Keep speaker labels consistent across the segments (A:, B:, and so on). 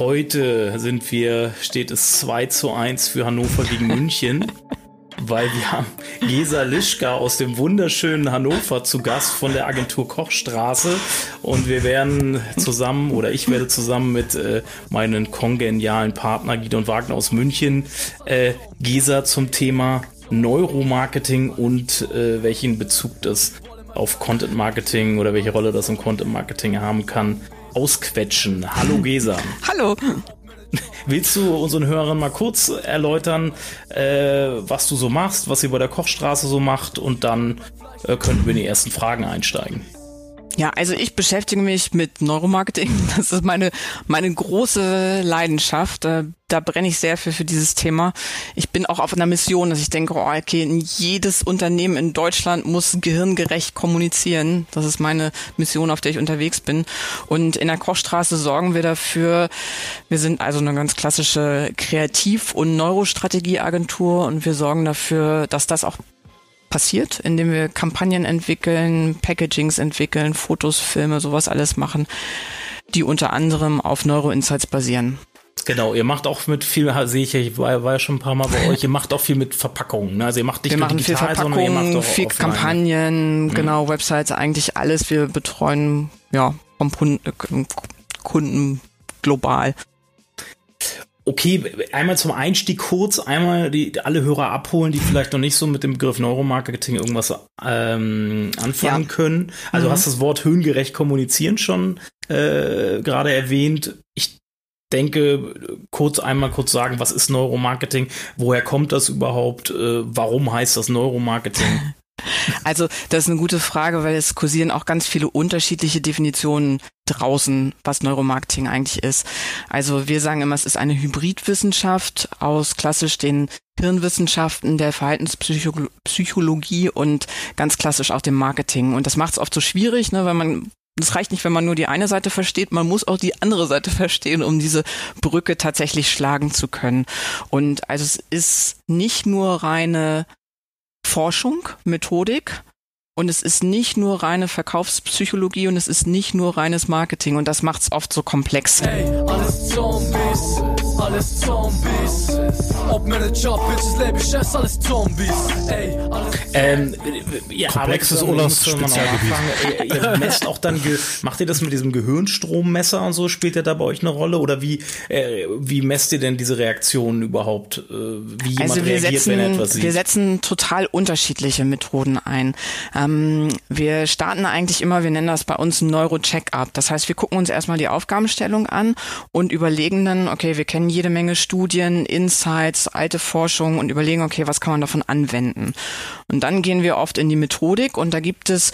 A: Heute sind wir, steht es 2 zu 1 für Hannover gegen München, weil wir haben Gesa Lischka aus dem wunderschönen Hannover zu Gast von der Agentur Kochstraße. Und wir werden zusammen oder ich werde zusammen mit äh, meinen kongenialen Partner Gidon Wagner aus München äh, Gesa zum Thema Neuromarketing und äh, welchen Bezug das auf Content Marketing oder welche Rolle das im Content Marketing haben kann, ausquetschen. Hallo Gesa.
B: Hallo.
A: Willst du unseren Hörern mal kurz erläutern, äh, was du so machst, was ihr bei der Kochstraße so macht und dann äh, könnten wir in die ersten Fragen einsteigen.
B: Ja, also ich beschäftige mich mit Neuromarketing. Das ist meine, meine große Leidenschaft. Da, da brenne ich sehr für, für dieses Thema. Ich bin auch auf einer Mission, dass ich denke, oh, okay, jedes Unternehmen in Deutschland muss gehirngerecht kommunizieren. Das ist meine Mission, auf der ich unterwegs bin. Und in der Kochstraße sorgen wir dafür. Wir sind also eine ganz klassische Kreativ- und Neurostrategieagentur und wir sorgen dafür, dass das auch passiert, indem wir Kampagnen entwickeln, Packagings entwickeln, Fotos, Filme, sowas alles machen, die unter anderem auf Neuroinsights basieren.
A: Genau, ihr macht auch mit viel, sehe ich, ich war, war ja schon ein paar Mal bei euch, ihr macht auch viel mit Verpackungen. Ne? Also ihr macht nicht
B: wir
A: nur
B: machen
A: digital,
B: viel
A: sondern ihr macht
B: Verpackungen,
A: auch
B: viel
A: offline.
B: Kampagnen,
A: Mhm.
B: genau, Websites, eigentlich alles. Wir betreuen ja vom Kunden, äh, Kunden global.
A: Okay, einmal zum Einstieg kurz, einmal die alle Hörer abholen, die vielleicht noch nicht so mit dem Begriff Neuromarketing irgendwas ähm, anfangen
B: Ja.
A: können. Also
B: Mhm.
A: hast das Wort höhengerecht kommunizieren schon äh, gerade erwähnt. Ich denke, kurz einmal kurz sagen, was ist Neuromarketing? Woher kommt das überhaupt? Äh, warum heißt das Neuromarketing?
B: Also das ist eine gute Frage, weil es kursieren auch ganz viele unterschiedliche Definitionen draußen, was Neuromarketing eigentlich ist. Also wir sagen immer, es ist eine Hybridwissenschaft aus klassisch den Hirnwissenschaften, der Verhaltenspsychologie und ganz klassisch auch dem Marketing. Und das macht es oft so schwierig, ne, weil man es reicht nicht, wenn man nur die eine Seite versteht, man muss auch die andere Seite verstehen, um diese Brücke tatsächlich schlagen zu können. Und also es ist nicht nur reine Forschung, Methodik. Und es ist nicht nur reine Verkaufspsychologie und es ist nicht nur reines Marketing. Und das macht es oft so komplex.
C: Ey, alles Zombies, alles Zombies. Ob Manager, Bitches, Label, Chefs, alles Zombies. Ey, alles
A: Ähm, ihr
D: Komplexes
A: arbeitet-
D: Olafs
A: muss man noch
D: Spezialgebiet.
A: nachfragen. Ihr, ihr messt auch dann, macht ihr das mit diesem Gehirnstrommesser und so? Spielt der da bei euch eine Rolle? Oder wie, äh, wie messt ihr denn diese Reaktionen überhaupt? Äh, wie jemand
B: Also wir
A: reagiert, wenn er etwas
B: setzen,
A: sieht?
B: wir setzen total unterschiedliche Methoden ein. Ähm, wir starten eigentlich immer, wir nennen das bei uns ein Neuro-Check-up. Das heißt, wir gucken uns erstmal die Aufgabenstellung an und überlegen dann, okay, wir kennen jede Menge Studien, Insights, alte Forschung und überlegen, okay, was kann man davon anwenden? Und dann gehen wir oft in die Methodik und da gibt es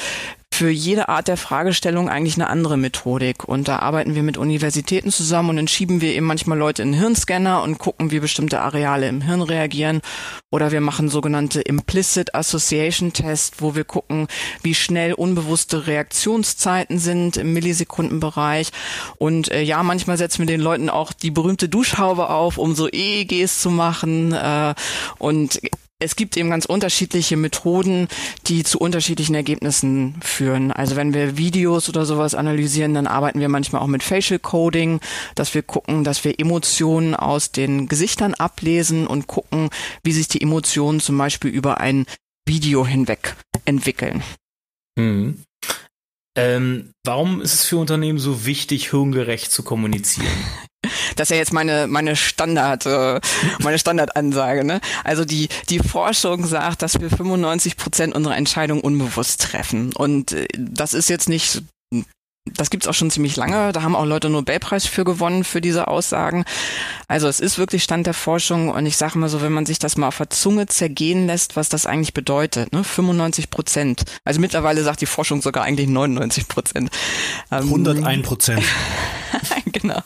B: für jede Art der Fragestellung eigentlich eine andere Methodik. Und da arbeiten wir mit Universitäten zusammen und dann schieben wir eben manchmal Leute in Hirnscanner und gucken, wie bestimmte Areale im Hirn reagieren. Oder wir machen sogenannte Implicit Association Test, wo wir gucken, wie schnell unbewusste Reaktionszeiten sind im Millisekundenbereich. Und äh, ja, manchmal setzen wir den Leuten auch die berühmte Duschhaube auf, um so EEGs zu machen. Äh, und es gibt eben ganz unterschiedliche Methoden, die zu unterschiedlichen Ergebnissen führen. Also wenn wir Videos oder sowas analysieren, dann arbeiten wir manchmal auch mit Facial Coding, dass wir gucken, dass wir Emotionen aus den Gesichtern ablesen und gucken, wie sich die Emotionen zum Beispiel über ein Video hinweg entwickeln.
A: Mhm. Ähm, warum ist es für Unternehmen so wichtig, hirngerecht zu kommunizieren?
B: Das ist ja jetzt meine meine Standard äh, meine Standardansage. Ne? Also die die Forschung sagt, dass wir 95 Prozent unserer Entscheidungen unbewusst treffen und äh, das ist jetzt nicht das gibt's auch schon ziemlich lange. Da haben auch Leute Nobelpreis für gewonnen für diese Aussagen. Also es ist wirklich Stand der Forschung und ich sage mal so, wenn man sich das mal auf der Zunge zergehen lässt, was das eigentlich bedeutet, ne? 95 Prozent. Also mittlerweile sagt die Forschung sogar eigentlich 99 Prozent. Ähm,
D: 101 Prozent.
B: genau.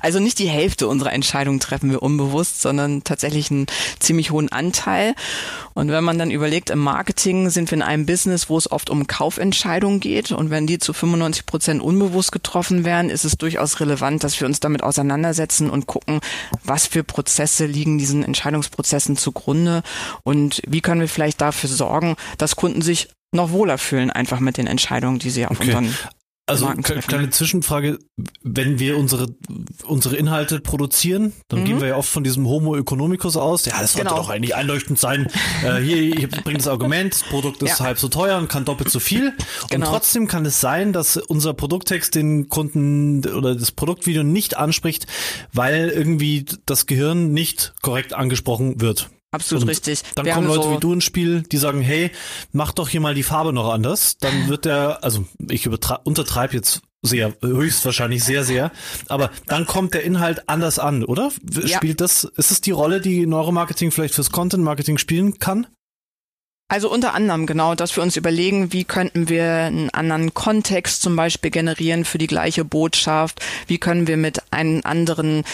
B: Also nicht die Hälfte unserer Entscheidungen treffen wir unbewusst, sondern tatsächlich einen ziemlich hohen Anteil. Und wenn man dann überlegt, im Marketing sind wir in einem Business, wo es oft um Kaufentscheidungen geht. Und wenn die zu 95 Prozent unbewusst getroffen werden, ist es durchaus relevant, dass wir uns damit auseinandersetzen und gucken, was für Prozesse liegen diesen Entscheidungsprozessen zugrunde und wie können wir vielleicht dafür sorgen, dass Kunden sich noch wohler fühlen, einfach mit den Entscheidungen, die sie auf okay. unseren
D: also kleine Zwischenfrage, wenn wir unsere unsere Inhalte produzieren, dann mhm. gehen wir ja oft von diesem Homo economicus aus. Ja, das sollte genau. doch eigentlich einleuchtend sein. äh, hier, hier bringt das Argument, das Produkt ist ja. halb so teuer und kann doppelt so viel. Genau. Und trotzdem kann es sein, dass unser Produkttext den Kunden oder das Produktvideo nicht anspricht, weil irgendwie das Gehirn nicht korrekt angesprochen wird.
B: Absolut und richtig.
D: Dann Wir kommen Leute so wie du ins Spiel, die sagen, hey, mach doch hier mal die Farbe noch anders. Dann wird der, also ich untertreibe jetzt sehr, höchstwahrscheinlich sehr, sehr. Aber dann kommt der Inhalt anders an, oder? Spielt ja. das, ist es die Rolle, die Neuromarketing vielleicht fürs Content Marketing spielen kann?
B: Also unter anderem genau, dass wir uns überlegen, wie könnten wir einen anderen Kontext zum Beispiel generieren für die gleiche Botschaft, wie können wir mit einem anderen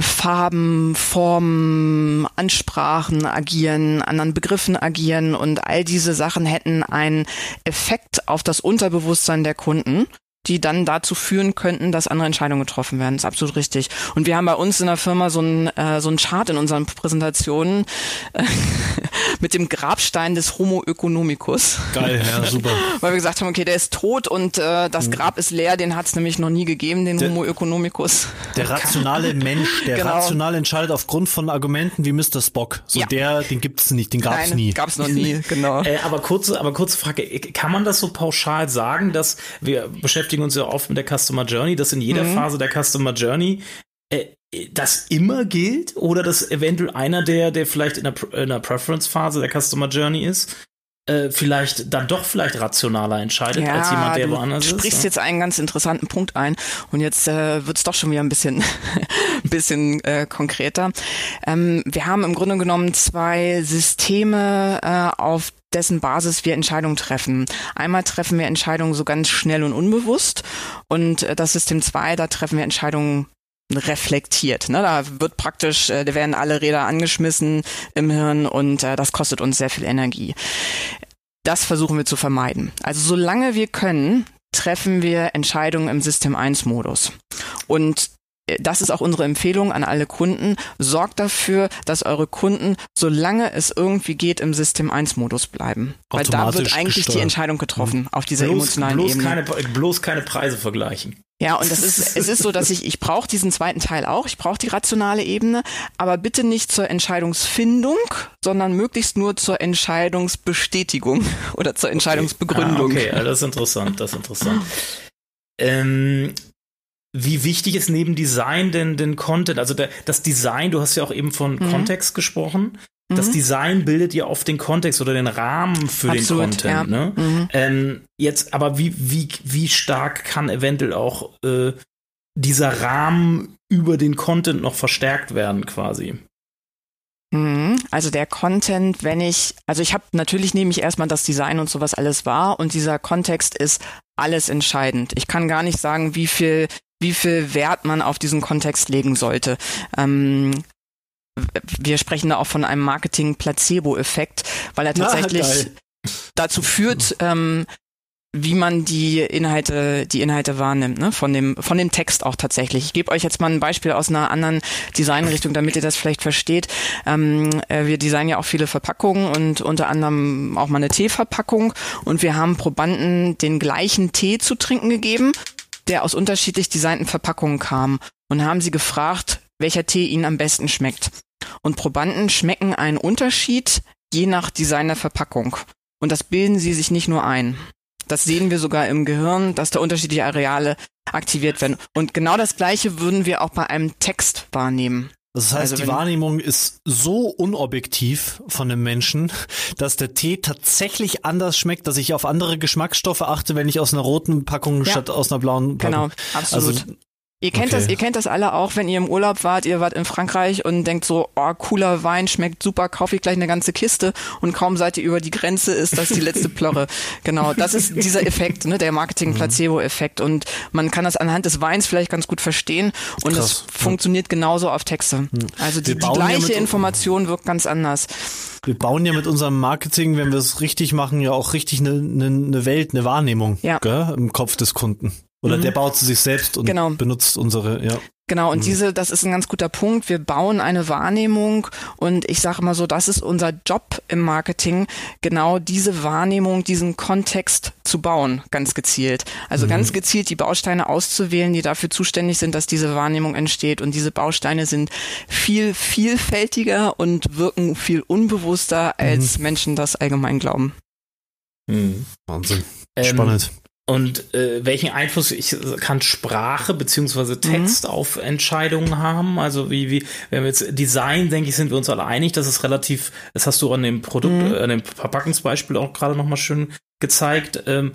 B: Farben, Formen, Ansprachen agieren, anderen Begriffen agieren und all diese Sachen hätten einen Effekt auf das Unterbewusstsein der Kunden die dann dazu führen könnten, dass andere Entscheidungen getroffen werden. Das ist absolut richtig. Und wir haben bei uns in der Firma so ein äh, so ein Chart in unseren Präsentationen äh, mit dem Grabstein des Homo economicus.
D: Geil, ja, super.
B: Weil wir gesagt haben, okay, der ist tot und äh, das mhm. Grab ist leer, den hat es nämlich noch nie gegeben, den der, Homo economicus.
D: Der rationale Mensch, der genau. rational entscheidet aufgrund von Argumenten wie Mr. Spock. So ja. der, den gibt es nicht, den gab es nie.
B: Gab es noch nie, genau.
A: äh, aber kurze, aber kurze Frage, kann man das so pauschal sagen, dass wir beschäftigen beschäftigen uns ja oft mit der Customer Journey, dass in jeder mhm. Phase der Customer Journey äh, das immer gilt oder dass eventuell einer der, der vielleicht in der, in der Preference-Phase der Customer Journey ist, äh, vielleicht dann doch vielleicht rationaler entscheidet ja, als jemand, der woanders
B: ist. Du sprichst ja? jetzt einen ganz interessanten Punkt ein und jetzt äh, wird es doch schon wieder ein bisschen, bisschen äh, konkreter. Ähm, wir haben im Grunde genommen zwei Systeme, äh, auf dessen Basis wir Entscheidungen treffen. Einmal treffen wir Entscheidungen so ganz schnell und unbewusst und äh, das System 2, da treffen wir Entscheidungen reflektiert. Ne? Da wird praktisch, äh, da werden alle Räder angeschmissen im Hirn und äh, das kostet uns sehr viel Energie. Das versuchen wir zu vermeiden. Also solange wir können, treffen wir Entscheidungen im System 1 Modus. Und das ist auch unsere Empfehlung an alle Kunden. Sorgt dafür, dass eure Kunden, solange es irgendwie geht, im System 1 Modus bleiben. Weil da wird eigentlich gesteuert. die Entscheidung getroffen, auf dieser bloß, emotionalen
A: bloß
B: Ebene.
A: Keine, bloß keine Preise vergleichen.
B: Ja, und das ist, es ist so, dass ich, ich brauche diesen zweiten Teil auch, ich brauche die rationale Ebene, aber bitte nicht zur Entscheidungsfindung, sondern möglichst nur zur Entscheidungsbestätigung oder zur Entscheidungsbegründung.
A: Okay, ah, okay. das ist interessant, das ist interessant. Ähm, wie wichtig ist neben Design denn den Content? Also der, das Design, du hast ja auch eben von mhm. Kontext gesprochen. Das mhm. Design bildet ja oft den Kontext oder den Rahmen für Absolut, den Content. Ja. Ne? Mhm. Ähm, jetzt, aber wie, wie, wie stark kann eventuell auch äh, dieser Rahmen über den Content noch verstärkt werden, quasi?
B: Mhm. Also der Content, wenn ich, also ich habe natürlich nehme ich erstmal das Design und sowas alles wahr und dieser Kontext ist alles entscheidend. Ich kann gar nicht sagen, wie viel wie viel Wert man auf diesen Kontext legen sollte. Ähm, wir sprechen da auch von einem Marketing-Placebo-Effekt, weil er tatsächlich Na, dazu führt, ähm, wie man die Inhalte, die Inhalte wahrnimmt, ne? von dem, von dem Text auch tatsächlich. Ich gebe euch jetzt mal ein Beispiel aus einer anderen Designrichtung, damit ihr das vielleicht versteht. Ähm, äh, wir designen ja auch viele Verpackungen und unter anderem auch mal eine Teeverpackung und wir haben Probanden den gleichen Tee zu trinken gegeben der aus unterschiedlich designten Verpackungen kam und haben sie gefragt, welcher Tee ihnen am besten schmeckt. Und Probanden schmecken einen Unterschied je nach Design der Verpackung. Und das bilden sie sich nicht nur ein. Das sehen wir sogar im Gehirn, dass da unterschiedliche Areale aktiviert werden. Und genau das Gleiche würden wir auch bei einem Text wahrnehmen.
D: Das heißt, also die Wahrnehmung ist so unobjektiv von dem Menschen, dass der Tee tatsächlich anders schmeckt, dass ich auf andere Geschmacksstoffe achte, wenn ich aus einer roten Packung ja. statt aus einer blauen Packung.
B: Genau, absolut.
D: Also
B: Ihr kennt
D: Okay.
B: das, ihr kennt das alle auch, wenn ihr im Urlaub wart, ihr wart in Frankreich und denkt so, oh, cooler Wein, schmeckt super, kaufe ich gleich eine ganze Kiste und kaum seid ihr über die Grenze, ist das die letzte Plörre. Genau, das ist dieser Effekt, ne, der Marketing-Placebo-Effekt und man kann das anhand des Weins vielleicht ganz gut verstehen und
D: Krass,
B: es
D: ja.
B: funktioniert genauso auf Texte. Also die, die
D: ja
B: gleiche
D: mit-
B: Information wirkt ganz anders.
D: Wir bauen ja mit unserem Marketing, wenn wir es richtig machen, ja auch richtig eine, eine Welt, eine Wahrnehmung
B: Ja.
D: gell, im Kopf des Kunden. Oder der baut sie sich selbst und
B: Genau.
D: benutzt unsere, ja.
B: Genau, und
D: Mhm.
B: diese, das ist ein ganz guter Punkt. Wir bauen eine Wahrnehmung und ich sage immer so, das ist unser Job im Marketing, genau diese Wahrnehmung, diesen Kontext zu bauen, ganz gezielt. Also ganz gezielt die Bausteine auszuwählen, die dafür zuständig sind, dass diese Wahrnehmung entsteht. Und diese Bausteine sind viel vielfältiger und wirken viel unbewusster, als Menschen das allgemein glauben.
A: Hm.
D: Wahnsinn.
A: Ähm,
D: Spannend.
A: Und äh, welchen Einfluss ich, kann Sprache beziehungsweise Text auf Entscheidungen haben? Also wie, wie, wenn wir jetzt Design, denke ich, sind wir uns alle einig, das ist relativ, das hast du an dem Produkt, äh, an dem Verpackungsbeispiel auch gerade nochmal schön gezeigt. Ähm,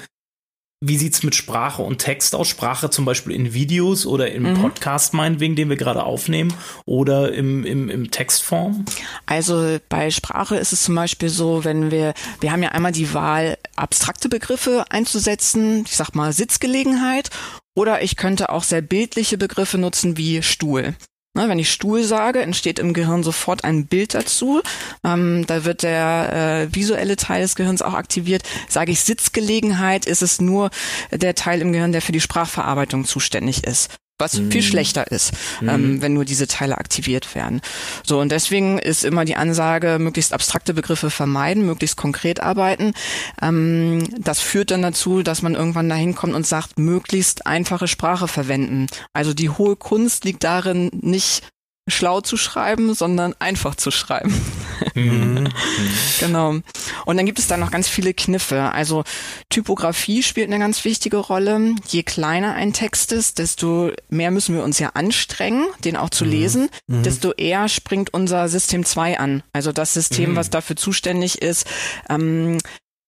A: wie sieht's mit Sprache und Text aus? Sprache zum Beispiel in Videos oder im Podcast meinetwegen, den wir gerade aufnehmen, oder im, im, im Textform?
B: Also bei Sprache ist es zum Beispiel so, wenn wir, wir haben ja einmal die Wahl, abstrakte Begriffe einzusetzen, ich sag mal Sitzgelegenheit, oder ich könnte auch sehr bildliche Begriffe nutzen wie Stuhl. Ne, wenn ich Stuhl sage, entsteht im Gehirn sofort ein Bild dazu. Ähm, da wird der äh, visuelle Teil des Gehirns auch aktiviert. Sage ich Sitzgelegenheit, ist es nur der Teil im Gehirn, der für die Sprachverarbeitung zuständig ist. Was viel schlechter ist, ähm, wenn nur diese Teile aktiviert werden. So, und deswegen ist immer die Ansage, möglichst abstrakte Begriffe vermeiden, möglichst konkret arbeiten. Ähm, das führt dann dazu, dass man irgendwann dahin kommt und sagt, möglichst einfache Sprache verwenden. Also die hohe Kunst liegt darin, nicht schlau zu schreiben, sondern einfach zu schreiben. Genau. Und dann gibt es da noch ganz viele Kniffe. Also Typografie spielt eine ganz wichtige Rolle. Je kleiner ein Text ist, desto mehr müssen wir uns ja anstrengen, den auch zu lesen, desto eher springt unser System 2 an. Also das System, was dafür zuständig ist, ähm,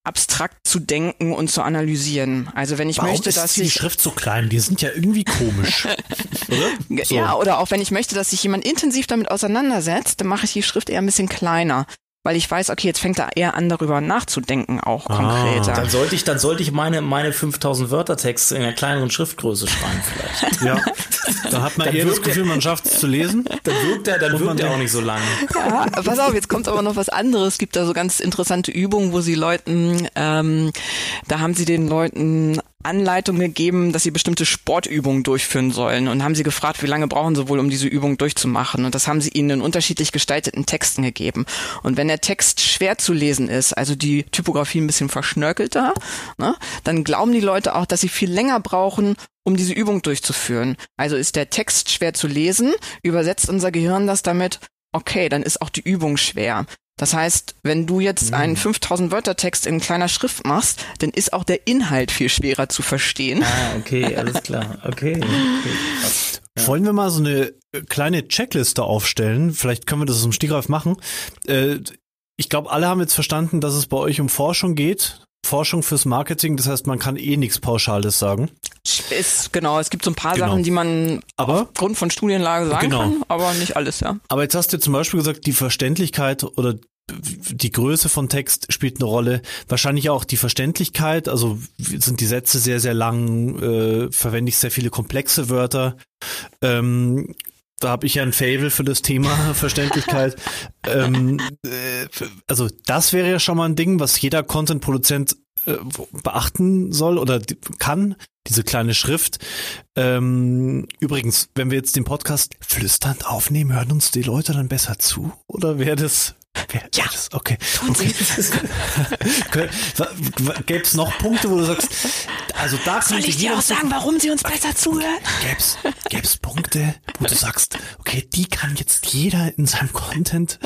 B: abstrakt zu denken und zu analysieren. Also wenn ich
D: Warum
B: möchte,
D: ist
B: dass
D: die
B: ich
D: Schrift so klein? Die sind ja irgendwie komisch. oder? So.
B: Ja, oder auch wenn ich möchte, dass sich jemand intensiv damit auseinandersetzt, dann mache ich die Schrift eher ein bisschen kleiner. Weil ich weiß, okay, jetzt fängt er eher an, darüber nachzudenken, auch konkreter.
A: Dann sollte ich, dann sollte ich meine, meine 5000 Wörter Texte in einer kleineren Schriftgröße schreiben vielleicht.
D: Ja. Da hat man
A: Dann
D: eher das Gefühl, man schafft es zu lesen.
A: Dann wirkt er, dann
D: man
A: wirkt er auch nicht so lang.
B: Ja, pass auf, jetzt kommt aber noch was anderes. Es gibt da so ganz interessante Übungen, wo sie Leuten, ähm, da haben sie den Leuten Anleitungen gegeben, dass sie bestimmte Sportübungen durchführen sollen und haben sie gefragt, wie lange brauchen sie wohl, um diese Übung durchzumachen. Und das haben sie ihnen in unterschiedlich gestalteten Texten gegeben. Und wenn der Text schwer zu lesen ist, also die Typografie ein bisschen verschnörkelter, ne, dann glauben die Leute auch, dass sie viel länger brauchen, um diese Übung durchzuführen. Also ist der Text schwer zu lesen, übersetzt unser Gehirn das damit, okay, dann ist auch die Übung schwer. Das heißt, wenn du jetzt einen 5000 Wörter Text in kleiner Schrift machst, dann ist auch der Inhalt viel schwerer zu verstehen.
A: Ah, okay, alles klar. Okay. okay.
D: Wollen wir mal so eine äh, kleine Checkliste aufstellen? Vielleicht können wir das dem Stegreif machen. Äh, Ich glaube, alle haben jetzt verstanden, dass es bei euch um Forschung geht. Forschung fürs Marketing, das heißt, man kann eh nichts Pauschales sagen.
B: Ist, genau, es gibt so ein paar
D: Genau.
B: Sachen, die man
D: Aber
B: aufgrund von Studienlage sagen
D: Genau.
B: kann, aber nicht alles, ja.
D: Aber jetzt hast du zum Beispiel gesagt, die Verständlichkeit oder die Größe von Text spielt eine Rolle. Wahrscheinlich auch die Verständlichkeit. Also sind die Sätze sehr, sehr lang, äh, verwende ich sehr viele komplexe Wörter. Ähm, da habe ich ja ein Fable für das Thema Verständlichkeit. ähm, äh, also das wäre ja schon mal ein Ding, was jeder Content-Produzent äh, beachten soll oder kann, diese kleine Schrift. Ähm, übrigens, wenn wir jetzt den Podcast flüsternd aufnehmen, hören uns die Leute dann besser zu? Oder wäre das... Ja, das, okay. okay. Gäbe es noch Punkte, wo du sagst, also da
B: Soll ich dir auch sagen, warum sie uns besser zuhören?
D: Gäb's, gäb's Punkte, wo du sagst, okay, die kann jetzt jeder in seinem Content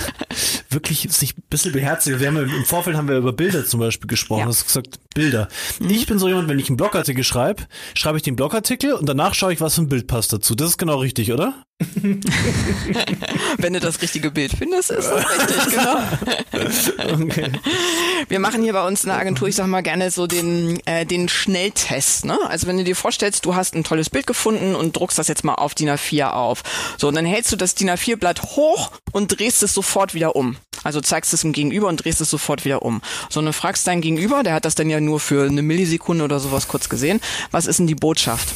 D: wirklich sich ein bisschen beherzigen. Wir haben im Vorfeld haben wir über Bilder zum Beispiel gesprochen.
B: Ja.
D: Du hast gesagt, Bilder. Ich bin so jemand, wenn ich einen Blogartikel schreibe, schreibe ich den Blogartikel und danach schaue ich, was für ein Bild passt dazu. Das ist genau richtig, oder?
B: Wenn du das richtige Bild findest, ist das richtig, genau. okay. Wir machen hier bei uns in der Agentur, ich sag mal gerne so den, äh, den Schnelltest. Ne? Also wenn du dir vorstellst, du hast ein tolles Bild gefunden und druckst das jetzt mal auf DIN A4 auf. So, und dann hältst du das DIN A4-Blatt hoch und drehst es sofort wieder um. Also zeigst es dem Gegenüber und drehst es sofort wieder um. So, und dann fragst deinen Gegenüber, der hat das dann ja nur für eine Millisekunde oder sowas kurz gesehen, was ist denn die Botschaft?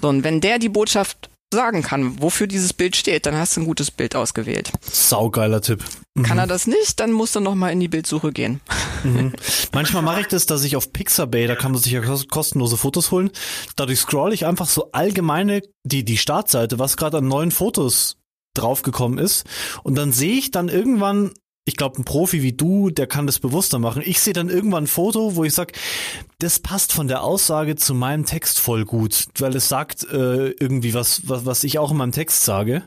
B: So, und wenn der die Botschaft sagen kann, wofür dieses Bild steht, dann hast du ein gutes Bild ausgewählt.
D: Saugeiler Tipp.
B: Mhm. Kann er das nicht, dann muss er nochmal in die Bildsuche gehen.
D: Mhm. Manchmal mache ich das, dass ich auf Pixabay, da kann man sich ja kostenlose Fotos holen, dadurch scroll ich einfach so allgemeine, die, die Startseite, was gerade an neuen Fotos draufgekommen ist. Und dann sehe ich dann irgendwann ich glaube, ein Profi wie du, der kann das bewusster machen. Ich sehe dann irgendwann ein Foto, wo ich sage, das passt von der Aussage zu meinem Text voll gut, weil es sagt äh, irgendwie was, was, was ich auch in meinem Text sage.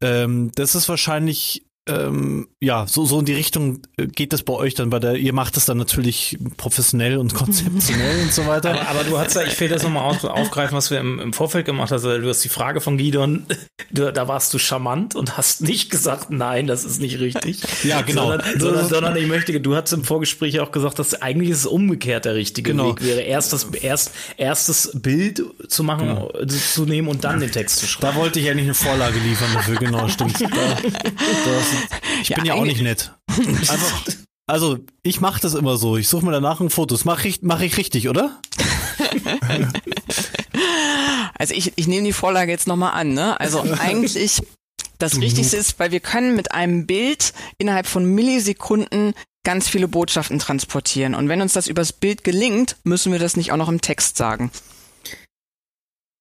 D: Ähm, das ist wahrscheinlich ähm, ja, so, so in die Richtung äh, geht das bei euch dann bei der, ihr macht das dann natürlich professionell und konzeptionell und so weiter.
A: Aber, aber du hast ja, ich will das nochmal auf, aufgreifen, was wir im, im Vorfeld gemacht haben. Also, du hast die Frage von Gidon, du, da warst du charmant und hast nicht gesagt, nein, das ist nicht richtig.
D: ja, genau.
A: Sondern, sondern, sondern, ich möchte, du hast im Vorgespräch auch gesagt, dass eigentlich ist es umgekehrt der richtige genau. Weg wäre, erst das erst, erstes Bild zu machen, genau. zu nehmen und dann den Text zu schreiben.
D: Da wollte ich eigentlich eine Vorlage liefern dafür, genau, stimmt. Da, das, ich ja, bin ja auch nicht nett. Einfach, also, ich mache das immer so. Ich suche mir danach ein Foto. Das mache ich, mach ich richtig, oder?
B: also ich, ich nehme die Vorlage jetzt nochmal an. Ne? Also eigentlich das mhm. Richtigste ist, weil wir können mit einem Bild innerhalb von Millisekunden ganz viele Botschaften transportieren. Und wenn uns das übers Bild gelingt, müssen wir das nicht auch noch im Text sagen.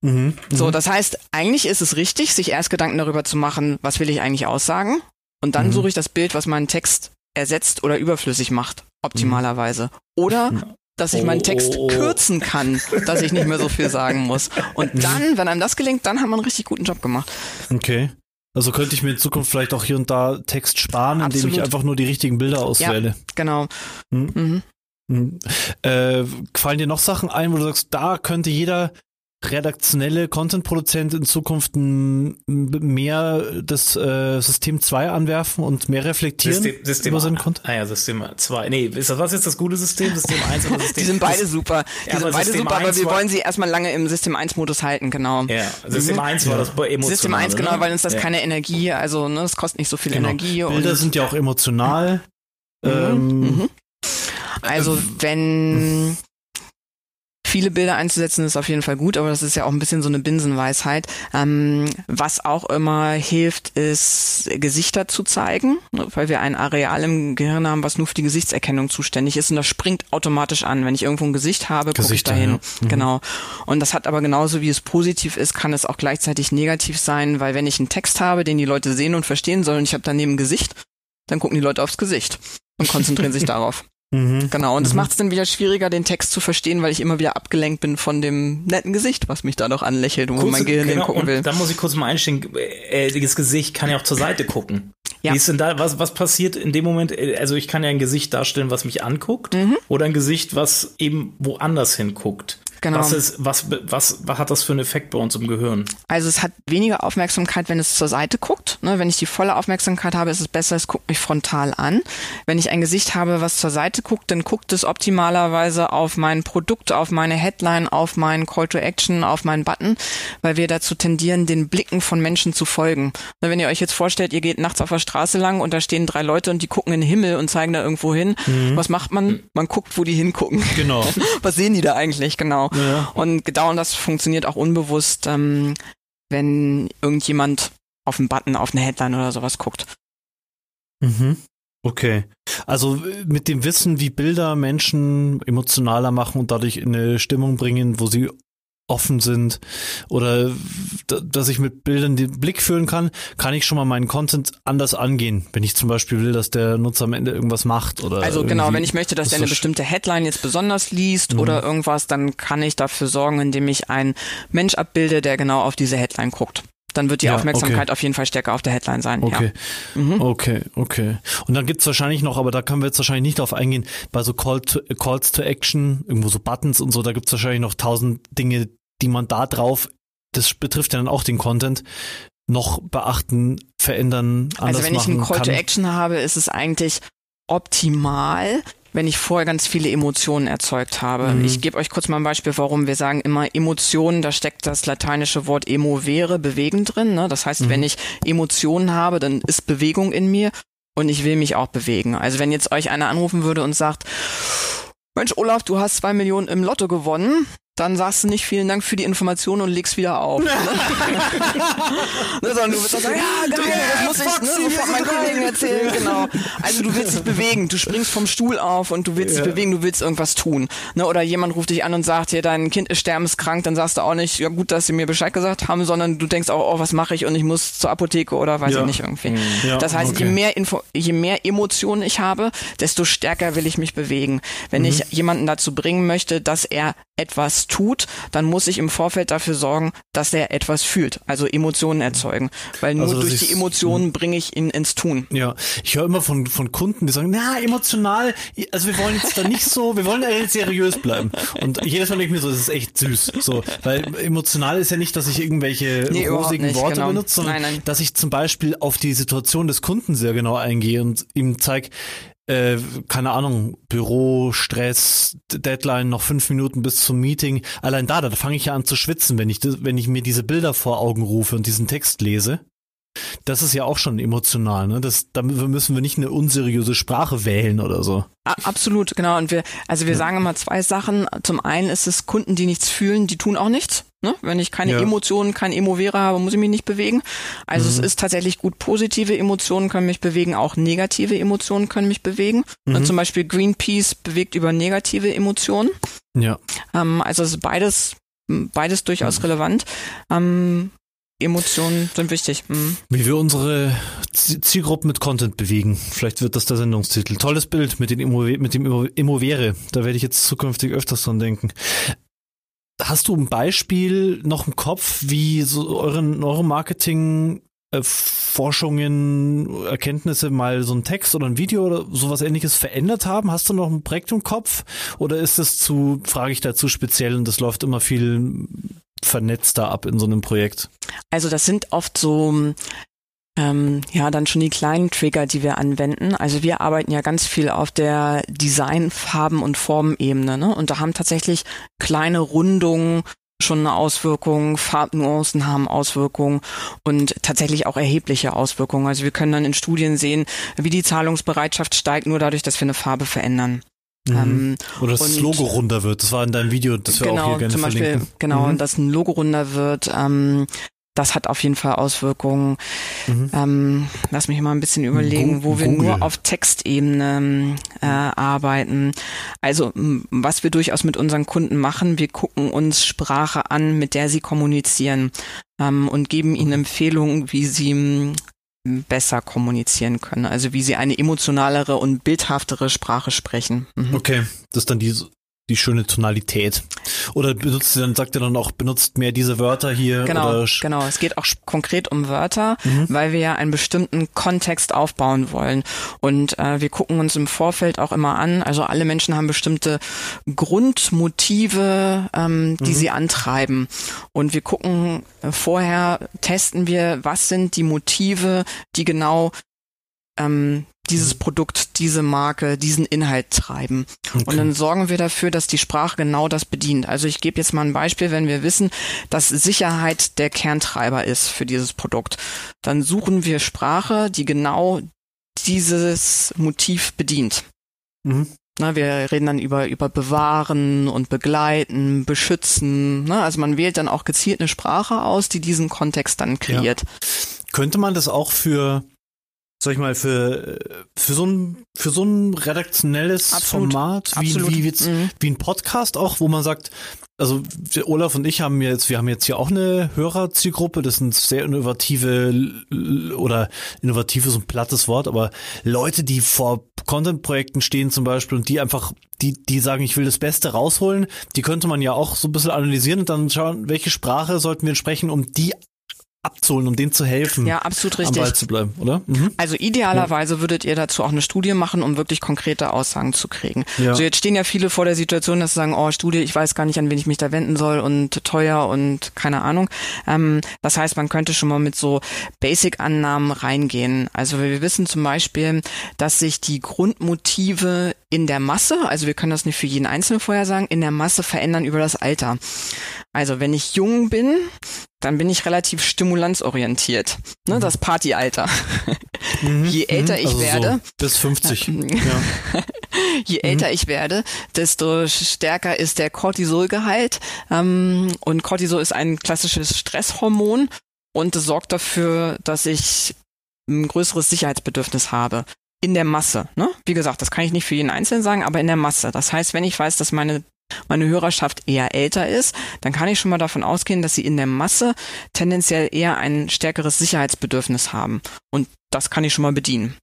B: Mhm, so, mhm. das heißt, eigentlich ist es richtig, sich erst Gedanken darüber zu machen, was will ich eigentlich aussagen? Und dann mhm. suche ich das Bild, was meinen Text ersetzt oder überflüssig macht, optimalerweise. Oder dass ich meinen Text oh, oh, oh. kürzen kann, dass ich nicht mehr so viel sagen muss. Und mhm. dann, wenn einem das gelingt, dann haben wir einen richtig guten Job gemacht.
D: Okay. Also könnte ich mir in Zukunft vielleicht auch hier und da Text sparen, indem Absolut. ich einfach nur die richtigen Bilder auswähle. Ja,
B: genau. Mhm. Mhm.
D: mhm. Äh, fallen dir noch Sachen ein, wo du sagst, da könnte jeder redaktionelle Content-Produzent in Zukunft mehr das äh, System 2 anwerfen und mehr reflektieren
A: System, System über seinen Content? Ah ja, System 2. Nee, ist das was jetzt das gute System? System 1 oder System
B: Die sind beide super. Die ja, sind beide System super, aber wir wollen sie erstmal lange im System 1 Modus halten, genau.
A: Ja, System mhm. 1 war das emotional.
B: System 1, genau, ne? weil uns das ja. keine Energie, also ne, es kostet nicht so viel genau. Energie.
D: Bilder sind ja auch emotional.
B: Mhm. Ähm, mhm. Also wenn viele Bilder einzusetzen ist auf jeden Fall gut, aber das ist ja auch ein bisschen so eine Binsenweisheit. Ähm, was auch immer hilft, ist Gesichter zu zeigen, weil wir ein Areal im Gehirn haben, was nur für die Gesichtserkennung zuständig ist und das springt automatisch an. Wenn ich irgendwo ein Gesicht habe, gucke ich dahin. Ja. Mhm. Genau. Und das hat aber genauso wie es positiv ist, kann es auch gleichzeitig negativ sein, weil wenn ich einen Text habe, den die Leute sehen und verstehen sollen, ich habe daneben ein Gesicht, dann gucken die Leute aufs Gesicht und konzentrieren sich darauf. Mhm. Genau, und das mhm. macht es dann wieder schwieriger, den Text zu verstehen, weil ich immer wieder abgelenkt bin von dem netten Gesicht, was mich da noch anlächelt und wo mein Gehirn genau, hingucken will.
A: Da muss ich kurz mal einstehen, äh, das Gesicht kann ja auch zur Seite gucken. Ja. Wie ist denn da, was, was passiert in dem Moment? Also ich kann ja ein Gesicht darstellen, was mich anguckt, mhm. oder ein Gesicht, was eben woanders hinguckt. Genau. Was, ist, was, was, was hat das für einen Effekt bei uns im Gehirn?
B: Also es hat weniger Aufmerksamkeit, wenn es zur Seite guckt. Ne, wenn ich die volle Aufmerksamkeit habe, ist es besser, es guckt mich frontal an. Wenn ich ein Gesicht habe, was zur Seite guckt, dann guckt es optimalerweise auf mein Produkt, auf meine Headline, auf meinen Call to Action, auf meinen Button, weil wir dazu tendieren, den Blicken von Menschen zu folgen. Ne, wenn ihr euch jetzt vorstellt, ihr geht nachts auf der Straße lang und da stehen drei Leute und die gucken in den Himmel und zeigen da irgendwo hin. Mhm. Was macht man? Man guckt, wo die hingucken.
D: Genau.
B: was sehen die da eigentlich? Genau. Ja. Und genau das funktioniert auch unbewusst, ähm, wenn irgendjemand auf einen Button, auf eine Headline oder sowas guckt.
D: Mhm. Okay. Also mit dem Wissen, wie Bilder Menschen emotionaler machen und dadurch in eine Stimmung bringen, wo sie offen sind oder dass ich mit Bildern den Blick führen kann, kann ich schon mal meinen Content anders angehen, wenn ich zum Beispiel will, dass der Nutzer am Ende irgendwas macht oder
B: also genau, wenn ich möchte, dass er eine bestimmte Headline jetzt besonders liest mhm. oder irgendwas, dann kann ich dafür sorgen, indem ich einen Mensch abbilde, der genau auf diese Headline guckt dann wird die ja, Aufmerksamkeit okay. auf jeden Fall stärker auf der Headline sein.
D: Okay, ja. mhm. okay, okay. Und dann gibt's wahrscheinlich noch, aber da können wir jetzt wahrscheinlich nicht drauf eingehen, bei so Call to, Calls to Action, irgendwo so Buttons und so, da gibt's wahrscheinlich noch tausend Dinge, die man da drauf, das betrifft ja dann auch den Content, noch beachten, verändern,
B: anders Also wenn ich einen Call kann. to Action habe, ist es eigentlich optimal, wenn ich vorher ganz viele Emotionen erzeugt habe. Mhm. Ich gebe euch kurz mal ein Beispiel, warum wir sagen immer Emotionen, da steckt das lateinische Wort emovere, bewegen drin. Ne? Das heißt, mhm. wenn ich Emotionen habe, dann ist Bewegung in mir und ich will mich auch bewegen. Also wenn jetzt euch einer anrufen würde und sagt, Mensch, Olaf, du hast zwei Millionen im Lotto gewonnen, dann sagst du nicht vielen Dank für die Information und legst wieder auf. ne? Sondern du wirst dann sagen, ja, geil, das muss ich ne, sofort meinen Kollegen erzählen. Genau. Also du willst dich bewegen, du springst vom Stuhl auf und du willst ja. dich bewegen, du willst irgendwas tun. Ne? Oder jemand ruft dich an und sagt dir, dein Kind ist sterbenskrank, dann sagst du auch nicht, ja gut, dass sie mir Bescheid gesagt haben, sondern du denkst auch, oh, was mache ich und ich muss zur Apotheke oder weiß ja. ich nicht irgendwie. Mhm. Ja, das heißt, okay. je mehr Info, je mehr Emotionen ich habe, desto stärker will ich mich bewegen. Wenn mhm. ich jemanden dazu bringen möchte, dass er etwas tut, dann muss ich im Vorfeld dafür sorgen, dass er etwas fühlt, also Emotionen erzeugen. Weil nur also, durch die Emotionen hm. bringe ich ihn ins Tun.
D: Ja, ich höre immer von, von Kunden, die sagen, na, emotional, also wir wollen jetzt da nicht so, wir wollen ja seriös bleiben. Und jedes Mal denke ich mir so, das ist echt süß. So, weil emotional ist ja nicht, dass ich irgendwelche nee, rosigen Worte genau. benutze, sondern nein, nein. dass ich zum Beispiel auf die Situation des Kunden sehr genau eingehe und ihm zeige, äh, keine Ahnung, Büro, Stress, Deadline, noch fünf Minuten bis zum Meeting. Allein da, da fange ich ja an zu schwitzen, wenn ich, wenn ich mir diese Bilder vor Augen rufe und diesen Text lese. Das ist ja auch schon emotional, ne? Das, da müssen wir nicht eine unseriöse Sprache wählen oder so.
B: Absolut, genau. Und wir, also wir ja. sagen immer zwei Sachen. Zum einen ist es Kunden, die nichts fühlen, die tun auch nichts. Ne? Wenn ich keine ja. Emotionen, kein Emovere habe, muss ich mich nicht bewegen. Also mhm. es ist tatsächlich gut, positive Emotionen können mich bewegen, auch negative Emotionen können mich bewegen. Mhm. Zum Beispiel Greenpeace bewegt über negative Emotionen.
D: Ja.
B: Ähm, also es ist beides, beides durchaus mhm. relevant. Ähm, Emotionen sind wichtig. Mhm.
D: Wie wir unsere Zielgruppe mit Content bewegen. Vielleicht wird das der Sendungstitel. Tolles Bild mit, den Immo mit dem Immovere. Da werde ich jetzt zukünftig öfters dran denken. Hast du ein Beispiel noch im Kopf, wie so eure Neuromarketing äh, Forschungen, Erkenntnisse mal so ein Text oder ein Video oder sowas ähnliches verändert haben? Hast du noch ein Projekt im Kopf? Oder ist das zu, frage ich da zu speziell und das läuft immer viel vernetzter ab in so einem Projekt?
B: Also das sind oft so ähm, ja, dann schon die kleinen Trigger, die wir anwenden. Also wir arbeiten ja ganz viel auf der Design, Farben und Formenebene. Ne? Und da haben tatsächlich kleine Rundungen schon eine Auswirkung, Farbnuancen haben Auswirkungen und tatsächlich auch erhebliche Auswirkungen. Also wir können dann in Studien sehen, wie die Zahlungsbereitschaft steigt, nur dadurch, dass wir eine Farbe verändern.
D: Mhm. Ähm, Oder dass das Logo runder wird. Das war in deinem Video, das wir genau, auch hier gerne zum Beispiel, verlinken.
B: Genau, mhm. dass ein Logo runder wird. Ähm, das hat auf jeden Fall Auswirkungen. Mhm. Ähm, lass mich mal ein bisschen überlegen, wo wir nur auf Textebene äh, arbeiten. Also was wir durchaus mit unseren Kunden machen, wir gucken uns Sprache an, mit der sie kommunizieren ähm, und geben ihnen Empfehlungen, wie sie besser kommunizieren können. Also wie sie eine emotionalere und bildhaftere Sprache sprechen.
D: Mhm. Okay, das ist dann die die schöne Tonalität. Oder benutzt dann, sagt ihr dann auch, benutzt mehr diese Wörter hier?
B: Genau, genau. Es geht auch konkret um Wörter, mhm. weil wir ja einen bestimmten Kontext aufbauen wollen. Und äh, wir gucken uns im Vorfeld auch immer an. Also alle Menschen haben bestimmte Grundmotive, ähm, die mhm. sie antreiben. Und wir gucken äh, vorher, testen wir, was sind die Motive, die genau ähm, dieses Produkt, diese Marke, diesen Inhalt treiben. Okay. Und dann sorgen wir dafür, dass die Sprache genau das bedient. Also ich gebe jetzt mal ein Beispiel, wenn wir wissen, dass Sicherheit der Kerntreiber ist für dieses Produkt, dann suchen wir Sprache, die genau dieses Motiv bedient. Mhm. Na, wir reden dann über, über bewahren und begleiten, beschützen. Ne? Also man wählt dann auch gezielt eine Sprache aus, die diesen Kontext dann kreiert. Ja.
D: Könnte man das auch für sag ich mal, für, für so ein, für so ein redaktionelles Absolut. Format wie, Absolut. wie, wie, mhm. wie ein Podcast auch, wo man sagt, also Olaf und ich haben jetzt, wir haben jetzt hier auch eine Hörerzielgruppe, das sind sehr innovative oder innovativ ist ein plattes Wort, aber Leute, die vor Content-Projekten stehen zum Beispiel und die einfach, die, die sagen, ich will das Beste rausholen, die könnte man ja auch so ein bisschen analysieren und dann schauen, welche Sprache sollten wir sprechen, um die abzuholen, um denen zu helfen,
B: Ja, absolut
D: am Ball
B: richtig.
D: zu bleiben, oder? Mhm.
B: Also idealerweise würdet ihr dazu auch eine Studie machen, um wirklich konkrete Aussagen zu kriegen.
D: Ja.
B: So jetzt stehen ja viele vor der Situation, dass sie sagen, oh Studie, ich weiß gar nicht, an wen ich mich da wenden soll und teuer und keine Ahnung. Ähm, das heißt, man könnte schon mal mit so Basic-Annahmen reingehen. Also wir wissen zum Beispiel, dass sich die Grundmotive in der Masse, also wir können das nicht für jeden Einzelnen vorher sagen, in der Masse verändern über das Alter. Also wenn ich jung bin, dann bin ich relativ stimulanzorientiert. Ne, das Partyalter. Je älter ich
D: also
B: werde,
D: So bis 50. ja.
B: je älter ich werde, desto stärker ist der Cortisolgehalt. Ähm, und Cortisol ist ein klassisches Stresshormon und es sorgt dafür, dass ich ein größeres Sicherheitsbedürfnis habe. In der Masse. Ne? Wie gesagt, das kann ich nicht für jeden Einzelnen sagen, aber in der Masse. Das heißt, wenn ich weiß, dass meine meine Hörerschaft eher älter ist, dann kann ich schon mal davon ausgehen, dass sie in der Masse tendenziell eher ein stärkeres Sicherheitsbedürfnis haben. Und das kann ich schon mal bedienen.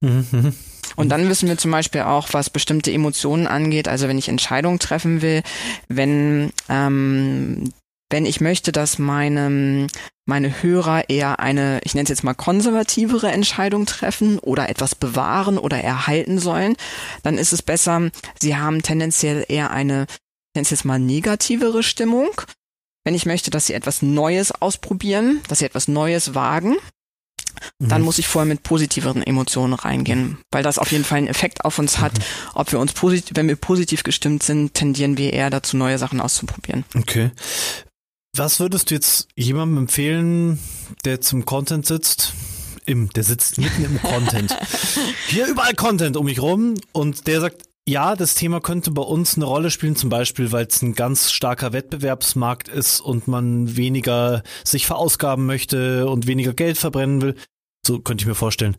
D: Mhm.
B: Und dann wissen wir zum Beispiel auch, was bestimmte Emotionen angeht, also wenn ich Entscheidungen treffen will, wenn, ähm, wenn ich möchte, dass meine, meine Hörer eher eine, ich nenne es jetzt mal konservativere Entscheidung treffen oder etwas bewahren oder erhalten sollen, dann ist es besser, sie haben tendenziell eher eine, ich nenne es jetzt mal negativere Stimmung. Wenn ich möchte, dass sie etwas Neues ausprobieren, dass sie etwas Neues wagen, dann
D: Mhm.
B: muss ich vorher mit positiveren Emotionen reingehen, weil das auf jeden Fall einen Effekt auf uns hat. Ob wir uns positiv, wenn wir positiv gestimmt sind, tendieren wir eher dazu, neue Sachen auszuprobieren.
D: Okay. Was würdest du jetzt jemandem empfehlen, der zum Content sitzt? Im, der sitzt mitten im Content. Hier überall Content um mich rum und der sagt, ja, das Thema könnte bei uns eine Rolle spielen, zum Beispiel, weil es ein ganz starker Wettbewerbsmarkt ist und man weniger sich verausgaben möchte und weniger Geld verbrennen will. So könnte ich mir vorstellen.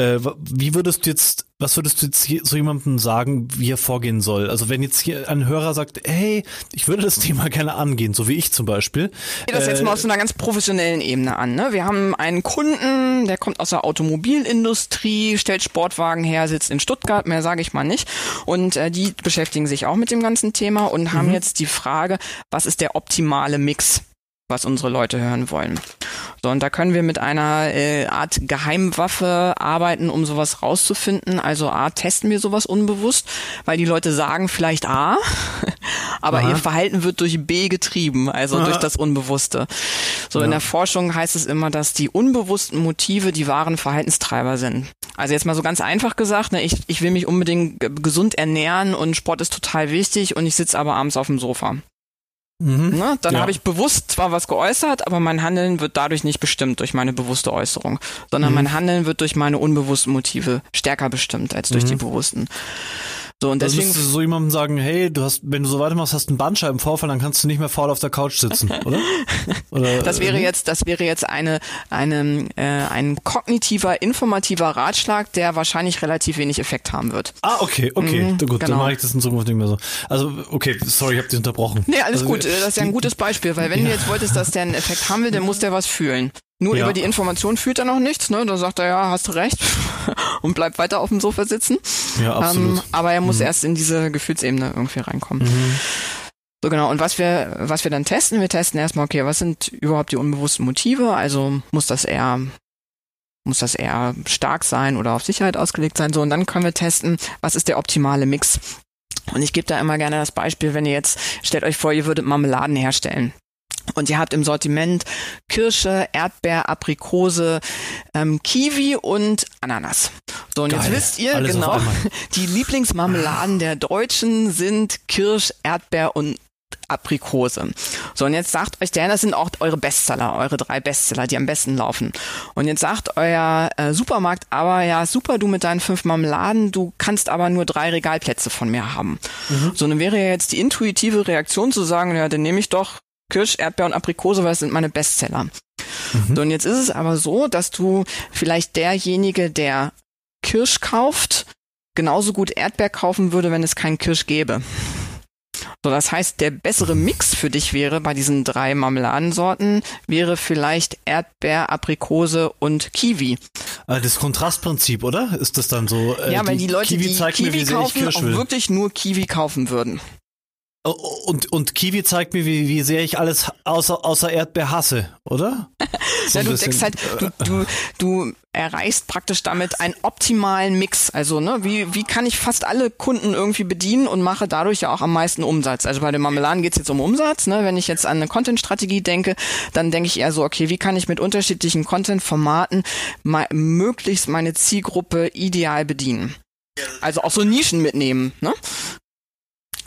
D: Äh, wie würdest du jetzt, was würdest du jetzt hier, so jemandem sagen, wie er vorgehen soll? Also wenn jetzt hier ein Hörer sagt, hey, ich würde das Thema gerne angehen, so wie ich zum Beispiel.
B: Ich gehe das jetzt
D: Äh,
B: mal aus so einer ganz professionellen Ebene an. Ne? Wir haben einen Kunden, der kommt aus der Automobilindustrie, stellt Sportwagen her, sitzt in Stuttgart, mehr sage ich mal nicht. Und äh, die beschäftigen sich auch mit dem ganzen Thema und haben jetzt die Frage, was ist der optimale Mix? Was unsere Leute hören wollen. So, und da können wir mit einer äh, Art Geheimwaffe arbeiten, um sowas rauszufinden. Also A, testen wir sowas unbewusst, weil die Leute sagen vielleicht A, aber
D: Aha.
B: ihr Verhalten wird durch B getrieben, also
D: Aha.
B: durch das Unbewusste. So, in
D: Ja.
B: der Forschung heißt es immer, dass die unbewussten Motive die wahren Verhaltenstreiber sind. Also jetzt mal so ganz einfach gesagt, ne, ich, ich will mich unbedingt gesund ernähren und Sport ist total wichtig und ich sitze aber abends auf dem Sofa.
D: Mhm.
B: Ne? Dann
D: Ja.
B: habe ich bewusst zwar was geäußert, aber mein Handeln wird dadurch nicht bestimmt durch meine bewusste Äußerung, sondern
D: Mhm.
B: mein Handeln wird durch meine unbewussten Motive stärker bestimmt als durch die bewussten. So und
D: Also
B: deswegen
D: müsstest du so jemandem sagen, hey, du hast, wenn du so weitermachst, hast du einen Bandscheibenvorfall, dann kannst du nicht mehr faul auf der Couch sitzen, oder? oder
B: Das wäre
D: äh,
B: jetzt, das wäre jetzt eine, eine, äh, ein kognitiver, informativer Ratschlag, der wahrscheinlich relativ wenig Effekt haben wird.
D: Ah, okay, okay.
B: Mhm,
D: gut, dann
B: genau.
D: mache ich das in Zukunft nicht mehr so. Also, okay, sorry, ich habe dich unterbrochen.
B: Nee, alles
D: also,
B: gut. äh, Das ist ja ein gutes Beispiel, weil wenn du jetzt wolltest, dass der einen Effekt haben will, dann muss der was fühlen. Nur
D: Ja.
B: über die Information fühlt er noch nichts, ne? Da sagt er, ja, hast du recht und bleibt weiter auf dem Sofa sitzen.
D: Ja, absolut.
B: Ähm, aber er muss erst in diese Gefühlsebene irgendwie reinkommen. So genau. Und was wir, was wir dann testen, wir testen erstmal, okay, was sind überhaupt die unbewussten Motive? Also muss das eher muss das eher stark sein oder auf Sicherheit ausgelegt sein? So, und dann können wir testen, was ist der optimale Mix? Und ich gebe da immer gerne das Beispiel, wenn ihr jetzt, stellt euch vor, ihr würdet Marmeladen herstellen. Und ihr habt im Sortiment Kirsche, Erdbeer, Aprikose, ähm, Kiwi und Ananas. So, und jetzt
D: Geil.
B: wisst ihr
D: Alles
B: genau, die Lieblingsmarmeladen der Deutschen sind Kirsch, Erdbeer und Aprikose. So, und jetzt sagt euch der, das sind auch eure Bestseller, eure drei Bestseller, die am besten laufen. Und jetzt sagt euer äh, Supermarkt aber, ja, super, du mit deinen fünf Marmeladen, du kannst aber nur drei Regalplätze von mir haben. So, dann wäre ja jetzt die intuitive Reaktion zu sagen, ja, dann nehme ich doch Kirsch, Erdbeer und Aprikose, weil das sind meine Bestseller. So, und jetzt ist es aber so, dass du vielleicht derjenige, der Kirsch kauft, genauso gut Erdbeer kaufen würde, wenn es keinen Kirsch gäbe. So, das heißt, der bessere Mix für dich wäre bei diesen drei Marmeladensorten wäre vielleicht Erdbeer, Aprikose und Kiwi.
D: Äh, Das Kontrastprinzip, oder? Ist das dann so? äh,
B: ja, weil die, Leute,
D: Kiwi
B: die
D: mir,
B: Kiwi
D: ich
B: kaufen, auch wirklich nur Kiwi kaufen würden.
D: Und, und Kiwi zeigt mir, wie, wie sehr ich alles außer, außer Erdbeer hasse, oder?
B: So ja, du denkst halt, du, du, du erreichst praktisch damit einen optimalen Mix. Also, ne, wie, wie kann ich fast alle Kunden irgendwie bedienen und mache dadurch ja auch am meisten Umsatz. Also bei den Marmeladen geht es jetzt um Umsatz. Ne? Wenn ich jetzt an eine Content-Strategie denke, dann denke ich eher so, okay, wie kann ich mit unterschiedlichen Content-Formaten möglichst meine Zielgruppe ideal bedienen? Also auch so Nischen mitnehmen. Ne?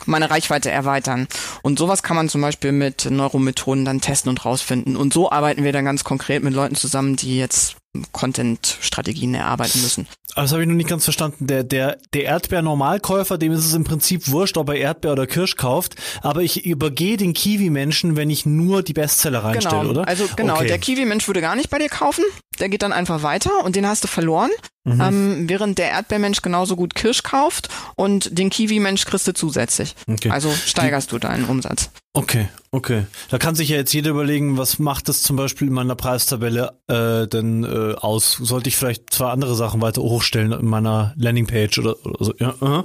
B: Meine Reichweite erweitern. Und sowas kann man zum Beispiel mit Neuromethoden dann testen und rausfinden. Und so arbeiten wir dann ganz konkret mit Leuten zusammen, die jetzt Content-Strategien erarbeiten müssen.
D: Aber das habe ich noch nicht ganz verstanden. Der, der, der Erdbeer-Normalkäufer, dem ist es im Prinzip wurscht, ob er Erdbeer oder Kirsch kauft. Aber ich übergehe den Kiwi-Menschen, wenn ich nur die Bestseller reinstelle,
B: genau.
D: oder?
B: Also genau, okay. der Kiwi-Mensch würde gar nicht bei dir kaufen. Der geht dann einfach weiter und den hast du verloren. Mhm. Ähm, während der Erdbeermensch genauso gut Kirsch kauft und den Kiwi-Mensch kriegst du zusätzlich. Okay. Also steigerst die, du deinen Umsatz.
D: Okay, okay. Da kann sich ja jetzt jeder überlegen, was macht das zum Beispiel in meiner Preistabelle äh, denn äh, aus? Sollte ich vielleicht zwei andere Sachen weiter hochstellen in meiner Landingpage oder, oder so? Ja, uh -huh.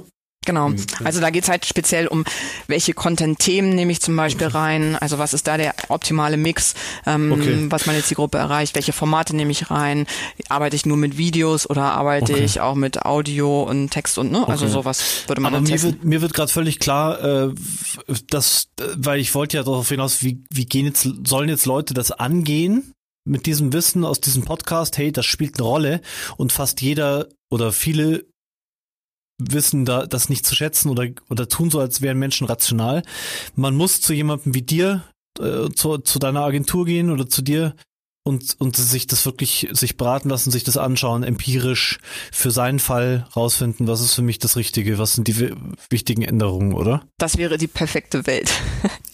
B: Genau. Mhm. Also da geht's halt speziell um, welche Content-Themen nehme ich zum Beispiel rein, also was ist da der optimale Mix, ähm, okay. was meine Zielgruppe erreicht, welche Formate nehme ich rein, arbeite ich nur mit Videos oder arbeite okay. ich auch mit Audio und Text und ne, also sowas würde man
D: Aber
B: dann
D: mir wird, mir wird gerade völlig klar, äh, dass, weil ich wollte ja darauf hinaus, wie, wie gehen jetzt, sollen jetzt Leute das angehen? Mit diesem Wissen aus diesem Podcast, hey, das spielt eine Rolle und fast jeder oder viele wissen da das nicht zu schätzen oder, oder tun so, als wären Menschen rational. Man muss zu jemandem wie dir, äh, zu, zu deiner Agentur gehen oder zu dir und, und sich das wirklich, sich beraten lassen, sich das anschauen, empirisch für seinen Fall rausfinden, was ist für mich das Richtige, was sind die wichtigen Änderungen, oder?
B: Das wäre die perfekte Welt.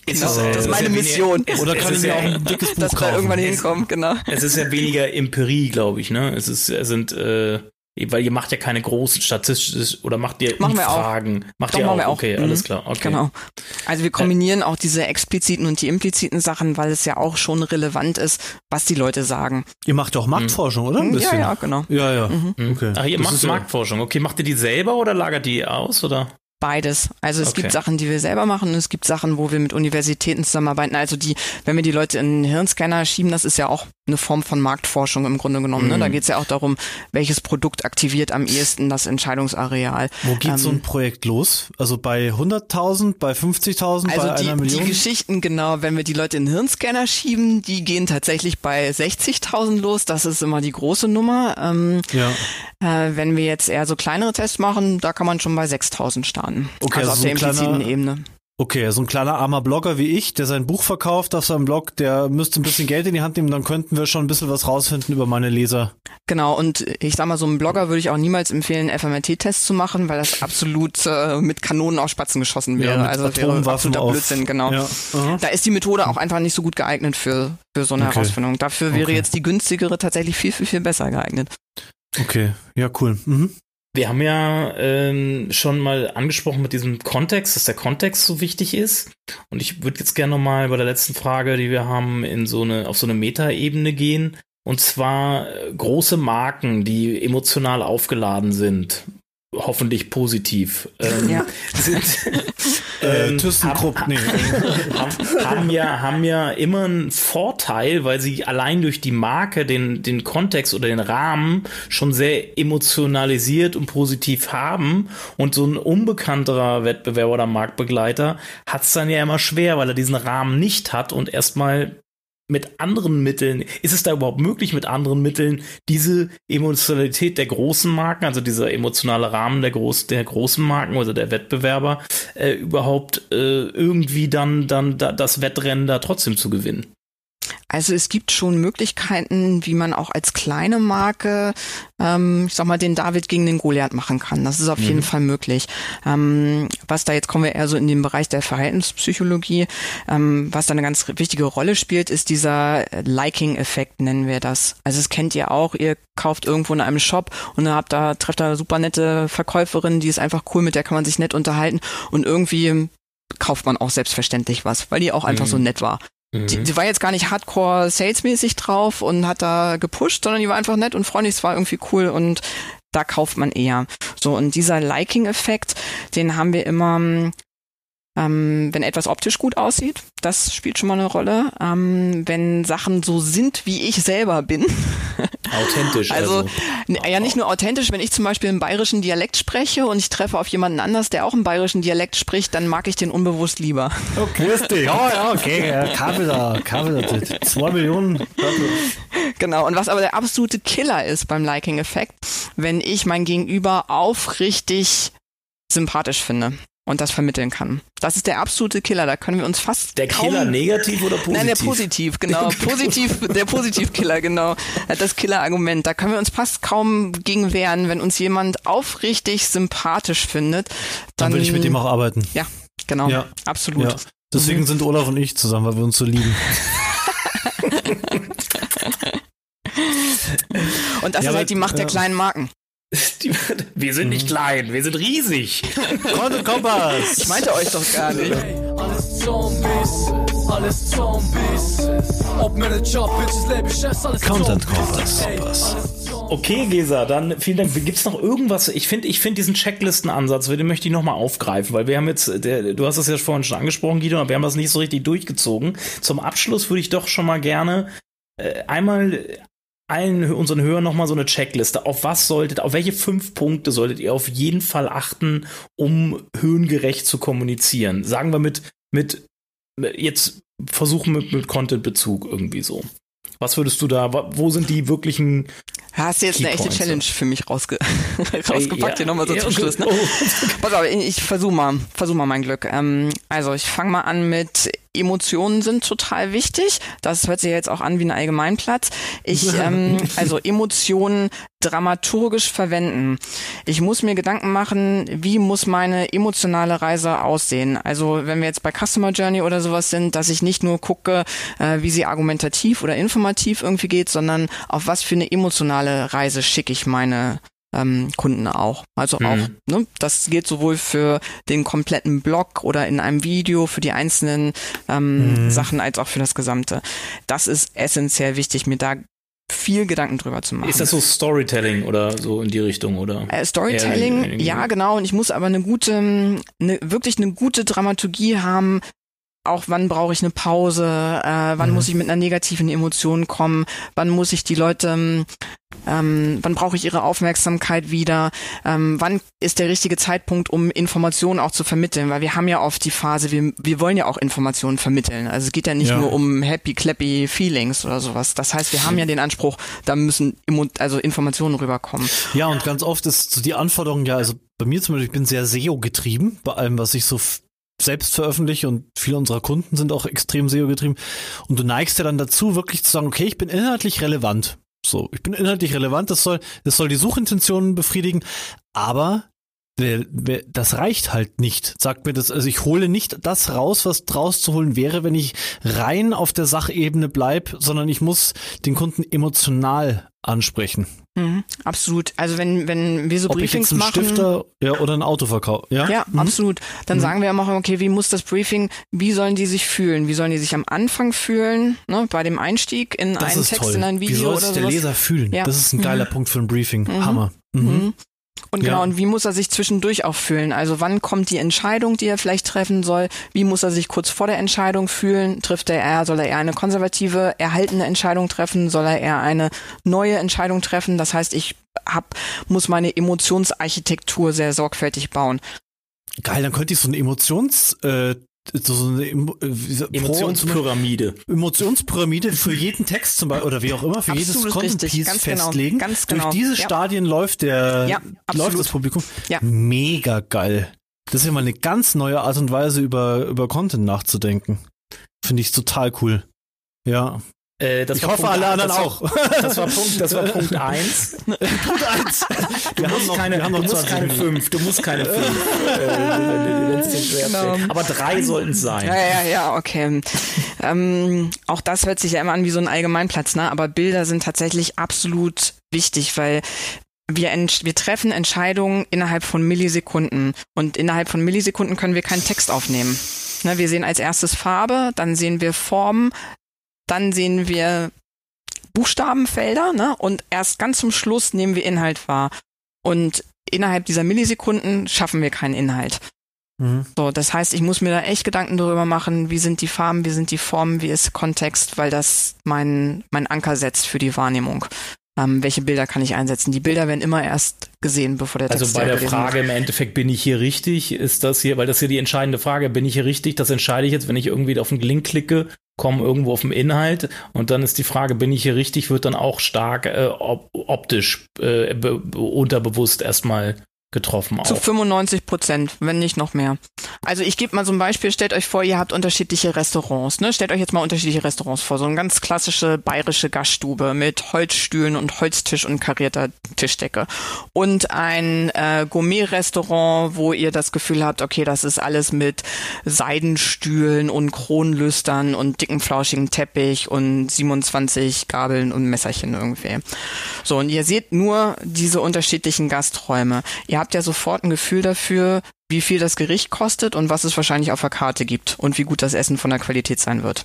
B: genau, das, das ist meine Mission.
D: Es, oder kann ich mir auch ein dickes Buch
B: dass
D: kaufen?
B: irgendwann hinkommt, genau.
A: Es ist ja weniger Empirie, glaube ich, ne? Es ist, es sind, äh, weil ihr macht ja keine großen statistischen oder macht ihr
B: machen
A: Fragen.
B: Wir
A: auch. Macht
B: Doch,
A: ihr
B: machen
A: auch?
B: Wir auch.
A: Okay,
B: mhm.
A: alles klar. Okay.
B: Genau. Also wir kombinieren äh, auch diese expliziten und die impliziten Sachen, weil es ja auch schon relevant ist, was die Leute sagen.
D: Ihr macht ja auch Marktforschung, mhm. oder? Ein
B: bisschen. Ja, ja, genau.
D: Ja, ja.
A: Mhm. Okay. Ach, ihr das macht Marktforschung. Okay, macht ihr die selber oder lagert die aus, oder?
B: Beides. Also es
A: Okay.
B: gibt Sachen, die wir selber machen und es gibt Sachen, wo wir mit Universitäten zusammenarbeiten. Also die, wenn wir die Leute in einen Hirnscanner schieben, das ist ja auch eine Form von Marktforschung im Grunde genommen. Ne?
A: Mhm.
B: Da geht es ja auch darum, welches Produkt aktiviert am ehesten das Entscheidungsareal.
D: Wo geht
B: Ähm,
D: so ein Projekt los? Also bei 100.000, bei 50.000, bei
B: Also
D: einer
B: die, die
D: Million?
B: Geschichten, genau, wenn wir die Leute in den Hirnscanner schieben, die gehen tatsächlich bei 60.000 los. Das ist immer die große Nummer. Ähm,
D: ja.
B: äh, wenn wir jetzt eher so kleinere Tests machen, da kann man schon bei 6.000 starten.
D: Okay,
B: also
D: also
B: auf
D: so
B: der
D: ein kleiner-
B: impliziten Ebene.
D: Okay, so ein kleiner armer Blogger wie ich, der sein Buch verkauft auf seinem Blog, der müsste ein bisschen Geld in die Hand nehmen, dann könnten wir schon ein bisschen was rausfinden über meine Leser.
B: Genau, und ich sag mal, so einem Blogger würde ich auch niemals empfehlen, FMRT-Tests zu machen, weil das absolut äh, mit Kanonen auf Spatzen geschossen wäre.
D: mit
B: also das wäre
D: Atomwaffen
B: absoluter
D: auf-
B: Blödsinn, genau.
D: Ja.
B: Da ist die Methode auch einfach nicht so gut geeignet für, für so eine
D: Okay.
B: Herausfindung. Dafür wäre
D: Okay.
B: jetzt die günstigere tatsächlich viel, viel, viel besser geeignet.
D: Okay, ja, cool. Mhm.
A: Wir haben ja ähm, schon mal angesprochen mit diesem Kontext, dass der Kontext so wichtig ist. Und ich würde jetzt gerne nochmal bei der letzten Frage, die wir haben, in so eine, auf so eine Metaebene gehen. Und zwar äh, große Marken, die emotional aufgeladen sind. Hoffentlich positiv. Ähm,
B: Ja.
A: Sind,
D: Äh,
A: ähm,
D: ThyssenKrupp,
A: haben-
D: nee.
A: haben, haben ja haben ja immer einen Vorteil, weil sie allein durch die Marke den den Kontext oder den Rahmen schon sehr emotionalisiert und positiv haben und so ein unbekannterer Wettbewerber oder Marktbegleiter hat es dann ja immer schwer, weil er diesen Rahmen nicht hat und erstmal mit anderen Mitteln, ist es da überhaupt möglich, mit anderen Mitteln diese Emotionalität der großen Marken, also dieser emotionale Rahmen der, groß, der großen Marken oder der Wettbewerber, äh, überhaupt äh, irgendwie dann, dann da, das Wettrennen da trotzdem zu gewinnen?
B: Also es gibt schon Möglichkeiten, wie man auch als kleine Marke, ähm, ich sag mal, den David gegen den Goliath machen kann. Das ist auf jeden Fall möglich. Ähm, was da jetzt kommen wir eher so in den Bereich der Verhaltenspsychologie. Ähm, was da eine ganz wichtige Rolle spielt, ist dieser Liking-Effekt, nennen wir das. Also es kennt ihr auch. Ihr kauft irgendwo in einem Shop und habt da trefft da eine super nette Verkäuferin, die ist einfach cool, mit der kann man sich nett unterhalten und irgendwie kauft man auch selbstverständlich was, weil die auch einfach
A: Mhm.
B: so nett war. Die, die war jetzt gar nicht hardcore salesmäßig drauf und hat da gepusht, sondern die war einfach nett und freundlich, es war irgendwie cool und da kauft man eher. So, und dieser Liking-Effekt, den haben wir immer, Ähm, wenn etwas optisch gut aussieht, das spielt schon mal eine Rolle. Ähm, wenn Sachen so sind, wie ich selber bin.
A: Authentisch.
B: Also,
A: Also,
B: ja, nicht nur authentisch, wenn ich zum Beispiel einen bayerischen Dialekt spreche und ich treffe auf jemanden anders, der auch einen bayerischen Dialekt spricht, dann mag ich den unbewusst lieber.
D: Grüß dich. Ja, ja, okay. Kaffee da. Zwei Millionen.
B: Genau. Und was aber der absolute Killer ist beim Liking-Effekt, wenn ich mein Gegenüber aufrichtig sympathisch finde und das vermitteln kann. Das ist der absolute Killer. Da können wir uns fast
A: der
B: kaum
A: Killer negativ oder positiv?
B: Nein, der positiv, genau. Positiv, der Positivkiller, genau. Das Killer-Argument. Da können wir uns fast kaum gegen wehren, wenn uns jemand aufrichtig sympathisch findet.
D: Dann
B: Dann,
D: will ich mit ihm auch arbeiten.
B: Ja, genau.
D: Ja.
B: Absolut.
D: Ja. Deswegen sind Olaf und ich zusammen, weil wir uns so lieben.
B: Und das
D: Ja,
B: ist halt die Macht der kleinen Marken.
A: Die- Wir sind nicht klein, wir sind riesig.
D: Content Kompass.
B: Ich meinte euch doch gar nicht.
C: Alles Zombies, alles Zombies. Ob Job, Bitches, lebe ich es, alles
D: Content. Kompass.
A: Okay, Gesa, dann vielen Dank. Gibt's noch irgendwas? Ich finde, ich finde diesen Checklistenansatz, den möchte ich nochmal aufgreifen, weil wir haben jetzt, der, du hast es ja vorhin schon angesprochen, Guido, aber wir haben das nicht so richtig durchgezogen. Zum Abschluss würde ich doch schon mal gerne äh, einmal allen unseren Hörern nochmal so eine Checkliste. Auf was solltet, auf welche fünf Punkte solltet ihr auf jeden Fall achten, um höhengerecht zu kommunizieren? Sagen wir mit, mit, jetzt versuchen mit, mit Content-Bezug irgendwie so. Was würdest du da, wo sind die wirklichen
B: Hast du jetzt eine echte
A: Keypoints,
B: Challenge für mich rausge rausgepackt
A: ja,
B: hier nochmal so
A: ja,
B: zum. Schluss, ne?
A: Oh.
B: Pass auf, ich, ich versuche mal, versuch mal mein Glück. Ähm, also ich fange mal an mit Emotionen sind total wichtig. Das hört sich jetzt auch an wie ein Allgemeinplatz. Ich, ähm, also Emotionen dramaturgisch verwenden. Ich muss mir Gedanken machen, wie muss meine emotionale Reise aussehen. Also wenn wir jetzt bei Customer Journey oder sowas sind, dass ich nicht nur gucke, äh, wie sie argumentativ oder informativ irgendwie geht, sondern auf was für eine emotionale Reise schicke ich meine ähm, Kunden auch. Also
A: Mhm.
B: auch, ne, das gilt sowohl für den kompletten Blog oder in einem Video, für die einzelnen ähm, Sachen, als auch für das Gesamte. Das ist essentiell wichtig, mir da viel Gedanken drüber zu machen.
A: Ist das so Storytelling oder so in die Richtung, oder?
B: Äh, Storytelling, ja genau. Und ich muss aber eine gute, eine, wirklich eine gute Dramaturgie haben. Auch wann brauche ich eine Pause? Äh, wann
D: Mhm.
B: muss ich mit einer negativen Emotion kommen? Wann muss ich die Leute, ähm, wann brauche ich ihre Aufmerksamkeit wieder? Ähm, wann ist der richtige Zeitpunkt, um Informationen auch zu vermitteln? Weil wir haben ja oft die Phase, wir, wir wollen ja auch Informationen vermitteln. Also es geht ja nicht
D: Ja.
B: nur um happy, clappy Feelings oder sowas. Das heißt, wir haben ja den Anspruch, da müssen also Informationen rüberkommen.
D: Ja, und ganz oft ist so die Anforderung ja, also bei mir zum Beispiel, ich bin sehr SEO getrieben, bei allem, was ich so selbst veröffentliche und viele unserer Kunden sind auch extrem SEO getrieben. Und du neigst ja dann dazu, wirklich zu sagen, okay, ich bin inhaltlich relevant. So, ich bin inhaltlich relevant, das soll, das soll die Suchintentionen befriedigen, aber das reicht halt nicht. Sagt mir das, also ich hole nicht das raus, was draus zu holen wäre, wenn ich rein auf der Sachebene bleib, sondern ich muss den Kunden emotional ansprechen.
B: Mhm, absolut. Also wenn, wenn wir so
D: Ob ich
B: Briefings
D: jetzt einen
B: machen.
D: Stifter ja, oder ein Auto verkaufe. Ja,
B: Ja,
D: Mhm.
B: absolut. Dann sagen wir immer, okay, wie muss das Briefing, wie sollen die sich fühlen? Wie sollen die sich am Anfang fühlen, ne, bei dem Einstieg in
D: Das
B: einen Text,
D: toll.
B: in ein
D: Wie
B: Video
D: soll
B: oder
D: sich der
B: sowas?
D: Leser fühlen?
B: Ja.
D: Das ist ein geiler Punkt für ein Briefing. Hammer. Mhm.
B: Und
D: Ja.
B: genau, und wie muss er sich zwischendurch auch fühlen? Also wann kommt die Entscheidung, die er vielleicht treffen soll? Wie muss er sich kurz vor der Entscheidung fühlen? Trifft er eher, soll er eher eine konservative, erhaltene Entscheidung treffen? Soll er eher eine neue Entscheidung treffen? Das heißt, ich hab, muss meine Emotionsarchitektur sehr sorgfältig bauen.
D: Geil, dann könnte ich so eine Emotions, äh, so eine äh, so-
A: Emotionspyramide.
D: Emotionspyramide für jeden Text zum Beispiel oder wie auch immer, für jedes
B: Absolut
D: Content
B: richtig,
D: Piece
B: ganz genau,
D: festlegen.
B: ganz genau,
D: Durch diese
B: ja.
D: Stadien läuft der,
B: Ja,
D: läuft das Publikum.
B: Ja.
D: Mega geil. Das ist ja mal eine ganz neue Art und Weise über, über Content nachzudenken. Finde ich total cool. Ja.
A: Äh, das
D: ich
A: war
D: hoffe,
A: Punkt
D: alle anderen
A: das war-
D: auch.
A: Das war Punkt, das war Punkt eins.
D: Punkt eins.
A: Du
D: Wir haben
A: musst
D: noch,
A: keine,
D: wir haben noch
A: du musst
D: 20
A: keine fünf, du musst keine fünf. äh,
B: Genau.
A: Aber drei sollten es sein.
B: Ja, ja, ja, okay. ähm, auch das hört sich ja immer an wie so ein Allgemeinplatz, ne? Aber Bilder sind tatsächlich absolut wichtig, weil wir, wir treffen Entscheidungen innerhalb von Millisekunden und innerhalb von Millisekunden können wir keinen Text aufnehmen. Ne, wir sehen als erstes Farbe, dann sehen wir Form, dann sehen wir Buchstabenfelder ne? und erst ganz zum Schluss nehmen wir Inhalt wahr. Und innerhalb dieser Millisekunden schaffen wir keinen Inhalt. Mhm. So, das heißt, ich muss mir da echt Gedanken darüber machen, wie sind die Farben, wie sind die Formen, wie ist Kontext, weil das mein, mein Anker setzt für die Wahrnehmung. Ähm, welche Bilder kann ich einsetzen? Die Bilder werden immer erst gesehen, bevor der
A: also
B: Text
A: Also bei der Frage
B: wird.
A: im Endeffekt, bin ich hier richtig? Ist das hier, weil das hier die entscheidende Frage, bin ich hier richtig? Das entscheide ich jetzt, wenn ich irgendwie auf einen Link klicke, komme irgendwo auf den Inhalt und dann ist die Frage, bin ich hier richtig, wird dann auch stark äh, op optisch äh, unterbewusst erstmal getroffen.
B: Zu
A: auch.
B: 95 Prozent, wenn nicht noch mehr. Also ich gebe mal so ein Beispiel, stellt euch vor, ihr habt unterschiedliche Restaurants. Ne? Stellt euch jetzt mal unterschiedliche Restaurants vor. So eine ganz klassische bayerische Gaststube mit Holzstühlen und Holztisch und karierter Tischdecke. Und ein äh, Gourmet-Restaurant, wo ihr das Gefühl habt, okay, das ist alles mit Seidenstühlen und Kronlüstern und dicken, flauschigen Teppich und 27 Gabeln und Messerchen irgendwie. So, und ihr seht nur diese unterschiedlichen Gasträume. Ihr habt ja sofort ein Gefühl dafür, wie viel das Gericht kostet und was es wahrscheinlich auf der Karte gibt und wie gut das Essen von der Qualität sein wird.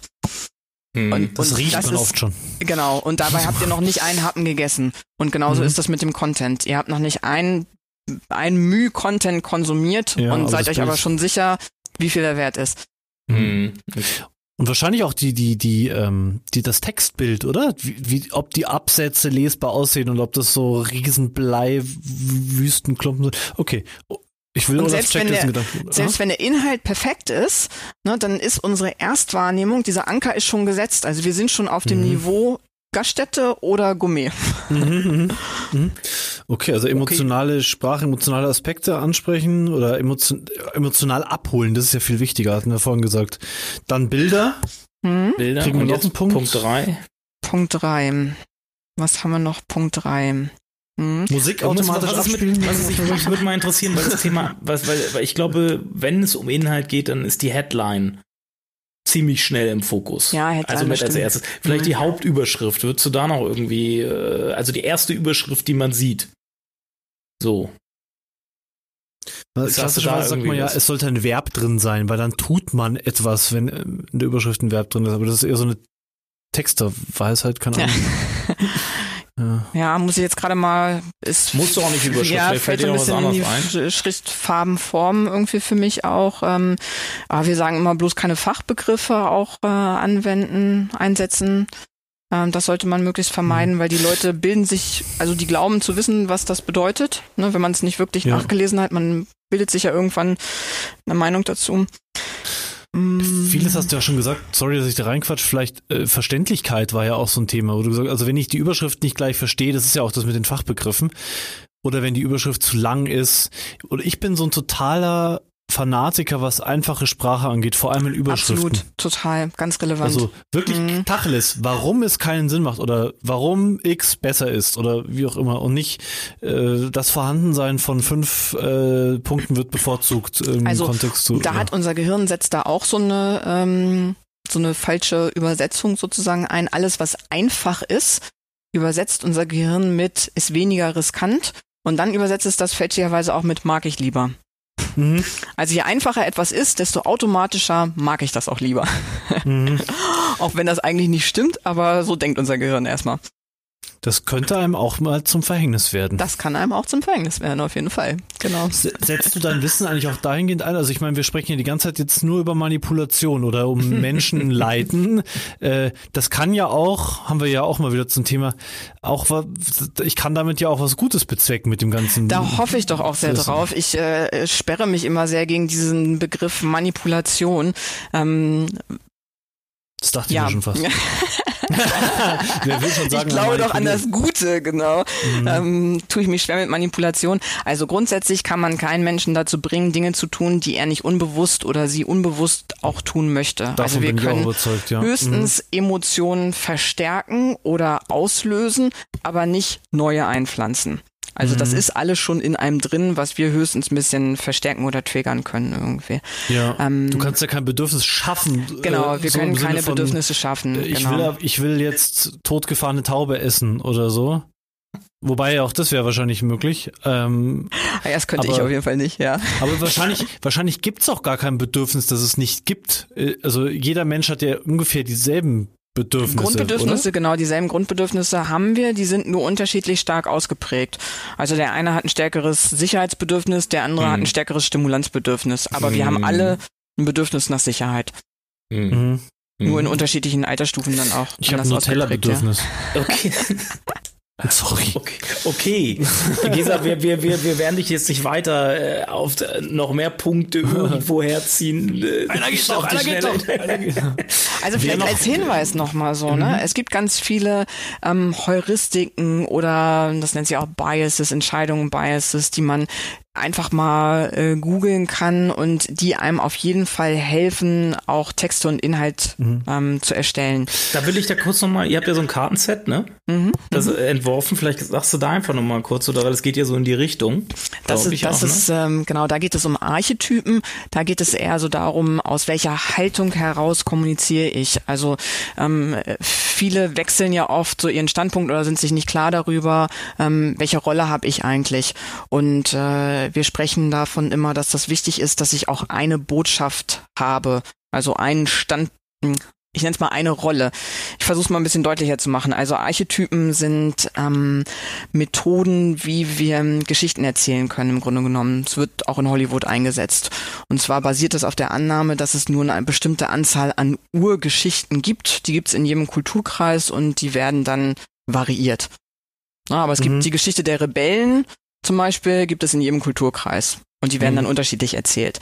A: Hm.
B: Und,
D: Das
B: und
D: riecht
B: das
D: man
B: ist,
D: oft schon.
B: Genau, und dabei habt ihr noch nicht einen Happen gegessen. Und genauso
D: Mhm.
B: ist das mit dem Content. Ihr habt noch nicht ein, ein Müh Content konsumiert
D: Ja,
B: und
D: aber
B: seid euch aber schon sicher, wie viel der wert ist.
A: Hm.
D: Und wahrscheinlich auch die, die, die, ähm, die, das Textbild, oder? Wie, wie, ob die Absätze lesbar aussehen und ob das so Riesenblei, Wüstenklumpen sind. Okay. Ich will Olaf
B: selbst wenn der-. Selbst wenn der Inhalt perfekt ist, ne, dann ist unsere Erstwahrnehmung, dieser Anker ist schon gesetzt. Also wir sind schon auf dem
D: Mhm.
B: Niveau Gaststätte oder Gourmet.
D: Mhm, mhm, mhm. Okay, also emotionale Sprache, emotionale Aspekte ansprechen oder emotion, emotional abholen, das ist ja viel wichtiger, hatten wir vorhin gesagt. Dann Bilder.
B: Hm?
A: Bilder
D: Kriegen wir noch einen Punkt?
A: Punkt 3.
B: Punkt drei. Was haben wir noch? Punkt drei. Hm?
D: Musik automatisch
A: was
D: abspielen.
A: mit, was ist, ich, mich würde mal interessieren, weil das Thema, was, weil, weil ich glaube, wenn es um Inhalt geht, dann ist die Headline ziemlich schnell im Fokus.
B: Ja, Headline,
A: Also mit
B: das
A: als
B: stimmt.
A: erstes. Vielleicht die Hauptüberschrift. Würdest du da noch irgendwie, äh, also die erste Überschrift, die man sieht. So.
D: Also Klassischerweise sagt man ja,
A: was?
D: es sollte ein Verb drin sein, weil dann tut man etwas, wenn ähm, in der Überschrift ein Verb drin ist. Aber das ist eher so eine Texterweisheit, keine. Ahnung. Ja.
B: Ja, muss ich jetzt gerade mal. Ist,
A: Musst du auch nicht Überschrift,
B: Ja,
A: vielleicht
B: fällt
A: fällt dir was
B: bisschen in
A: anderes
B: die
A: ein.
B: Sch- Schriftfarben, Formen irgendwie für mich auch. Ähm, aber wir sagen immer bloß keine Fachbegriffe auch äh, anwenden, einsetzen. Ähm, das sollte man möglichst
A: Mhm.
B: vermeiden, weil die Leute bilden sich, also die glauben zu wissen, was das bedeutet. Ne, wenn man es nicht wirklich
D: Ja.
B: nachgelesen hat, man bildet sich ja irgendwann eine Meinung dazu. Mm,
D: Vieles hast du ja schon gesagt, sorry, dass ich da reinquatsch, vielleicht äh, Verständlichkeit war ja auch so ein Thema, wo du gesagt also wenn ich die Überschrift nicht gleich verstehe, das ist ja auch das mit den Fachbegriffen, oder wenn die Überschrift zu lang ist, oder ich bin so ein totaler Fanatiker, was einfache Sprache angeht, vor allem in Überschriften.
B: Absolut, total, ganz relevant.
D: Also wirklich
B: Mhm.
D: Tacheles, warum es keinen Sinn macht oder warum X besser ist oder wie auch immer und nicht äh, das Vorhandensein von fünf äh, Punkten wird bevorzugt im
B: Also,
D: Kontext zu.
B: da
D: ja.
B: hat unser Gehirn setzt da auch so eine ähm, so eine falsche Übersetzung sozusagen ein. Alles, was einfach ist, übersetzt unser Gehirn mit ist weniger riskant und dann übersetzt es das fälschlicherweise auch mit mag ich lieber.
D: Mhm.
B: Also je einfacher etwas ist, desto automatischer mag ich das auch lieber.
D: Mhm.
B: auch wenn das eigentlich nicht stimmt, aber so denkt unser Gehirn erstmal.
D: Das könnte einem auch mal zum Verhängnis werden.
B: Das kann einem auch zum Verhängnis werden, auf jeden Fall. Genau.
D: Se- Setzt du dein Wissen eigentlich auch dahingehend ein? Also ich meine, wir sprechen ja die ganze Zeit jetzt nur über Manipulation oder um Menschen leiten. Äh, das kann ja auch, haben wir ja auch mal wieder zum Thema, auch ich kann damit ja auch was Gutes bezwecken mit dem ganzen.
B: Da hoffe ich doch auch sehr
D: Wissen.
B: drauf. Ich äh, sperre mich immer sehr gegen diesen Begriff Manipulation. Ähm,
D: das dachte ich
B: ja,
D: mir schon fast. Wer will schon sagen,
B: ich glaube doch an das Gute, genau.
D: Mhm.
B: Ähm, tue ich mich schwer mit Manipulation. Also grundsätzlich kann man keinen Menschen dazu bringen, Dinge zu tun, die er nicht unbewusst oder sie unbewusst auch tun möchte.
D: Davon
B: also wir können
D: ja. Mhm.
B: höchstens Emotionen verstärken oder auslösen, aber nicht neue einpflanzen. Also das
D: Mhm.
B: ist alles schon in einem drin, was wir höchstens ein bisschen verstärken oder triggern können irgendwie.
D: Ja.
B: ähm,
D: du kannst ja kein Bedürfnis schaffen.
B: Genau,
D: äh,
B: wir
D: so
B: können keine
D: von,
B: Bedürfnisse schaffen.
D: äh, Ich,
B: genau.
D: will, ich will jetzt totgefahrene Taube essen oder so. Wobei auch das wäre wahrscheinlich möglich. Ähm,
B: Ah, ja, das könnte ich
D: aber-
B: auf jeden Fall nicht, ja.
D: aber wahrscheinlich, wahrscheinlich gibt's auch gar kein Bedürfnis, das es nicht gibt. Äh, Also jeder Mensch hat ja ungefähr dieselben Bedürfnisse.
B: Grundbedürfnisse,
D: oder?
B: genau, dieselben Grundbedürfnisse haben wir, die sind nur unterschiedlich stark ausgeprägt. Also der eine hat ein stärkeres Sicherheitsbedürfnis, der andere
A: Mhm.
B: hat ein stärkeres Stimulanzbedürfnis. Aber wir haben
A: Mhm.
B: alle ein Bedürfnis nach Sicherheit.
A: Mhm.
D: Mhm.
B: Nur in
A: Mhm.
B: unterschiedlichen Altersstufen dann auch.
D: Ich habe
B: anders ausgeprägt, ja.
D: Nutella-Bedürfnis.
A: Okay.
D: Sorry.
A: Okay, okay. Gesa, wir, wir, wir, wir werden dich jetzt nicht weiter äh, auf äh, noch mehr Punkte irgendwo herziehen. Äh, auf die Schnelle.
B: Also vielleicht
D: noch-
B: als Hinweis nochmal so, ne? Es gibt ganz viele ähm, Heuristiken oder das nennt sich auch Biases, Entscheidungen, Biases, die man einfach mal äh, googeln kann und die einem auf jeden Fall helfen, auch Texte und Inhalt ähm, zu erstellen.
A: Da will ich da kurz nochmal, ihr habt ja so ein Kartenset, ne?
B: Mhm.
A: Das äh, entworfen, vielleicht sagst du da einfach nochmal kurz, oder weil es geht ja so in die Richtung.
B: Das ist, das
A: auch,
B: ist ähm, genau, da geht es um Archetypen. Da geht es eher so darum, aus welcher Haltung heraus kommuniziere ich. Also ähm, viele wechseln ja oft so ihren Standpunkt oder sind sich nicht klar darüber, ähm, welche Rolle habe ich eigentlich. Und äh, wir sprechen davon immer, dass das wichtig ist, dass ich auch eine Botschaft habe, also einen Stand. Ich nenne es mal eine Rolle. Ich versuche es mal ein bisschen deutlicher zu machen. Also Archetypen sind ähm, Methoden, wie wir ähm, Geschichten erzählen können, im Grunde genommen. Es wird auch in Hollywood eingesetzt. Und zwar basiert es auf der Annahme, dass es nur eine bestimmte Anzahl an Urgeschichten gibt. Die gibt es in jedem Kulturkreis und die werden dann variiert. Ja, aber es
D: Mhm.
B: gibt die Geschichte der Rebellen zum Beispiel, gibt es in jedem Kulturkreis. Und die werden
A: Mhm.
B: dann unterschiedlich erzählt.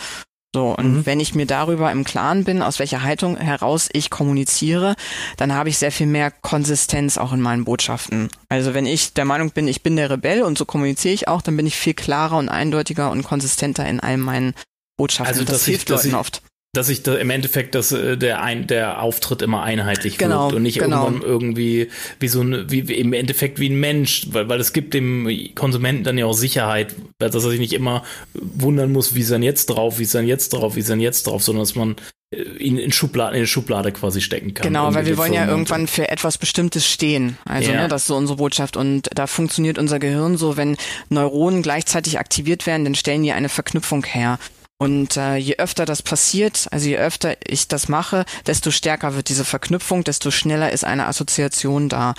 B: So, und
D: Mhm.
B: wenn ich mir darüber im Klaren bin, aus welcher Haltung heraus ich kommuniziere, dann habe ich sehr viel mehr Konsistenz auch in meinen Botschaften. Also wenn ich der Meinung bin, ich bin der Rebell und so kommuniziere ich auch, dann bin ich viel klarer und eindeutiger und konsistenter in all meinen Botschaften.
A: Also,
B: Und das
A: ich-
B: hilft Leuten
A: ich-
B: oft.
A: Dass sich da im Endeffekt dass, äh, der, ein, der Auftritt immer einheitlich
B: Genau,
A: wirkt und nicht
B: genau.
A: irgendwann irgendwie wie so ein, wie, im Endeffekt wie ein Mensch, weil, weil es gibt dem Konsumenten dann ja auch Sicherheit, dass er sich nicht immer wundern muss, wie ist er denn jetzt drauf, wie ist er denn jetzt drauf, wie ist er denn jetzt drauf, sondern dass man äh, ihn in, Schubladen, in eine Schublade quasi stecken kann.
B: Genau, weil wir wollen ja irgendwann für etwas Bestimmtes stehen. Also,
A: Ja.
B: ne, das ist so unsere Botschaft. Und da funktioniert unser Gehirn so, wenn Neuronen gleichzeitig aktiviert werden, dann stellen die eine Verknüpfung her. Und äh, je öfter das passiert, also je öfter ich das mache, desto stärker wird diese Verknüpfung, desto schneller ist eine Assoziation da.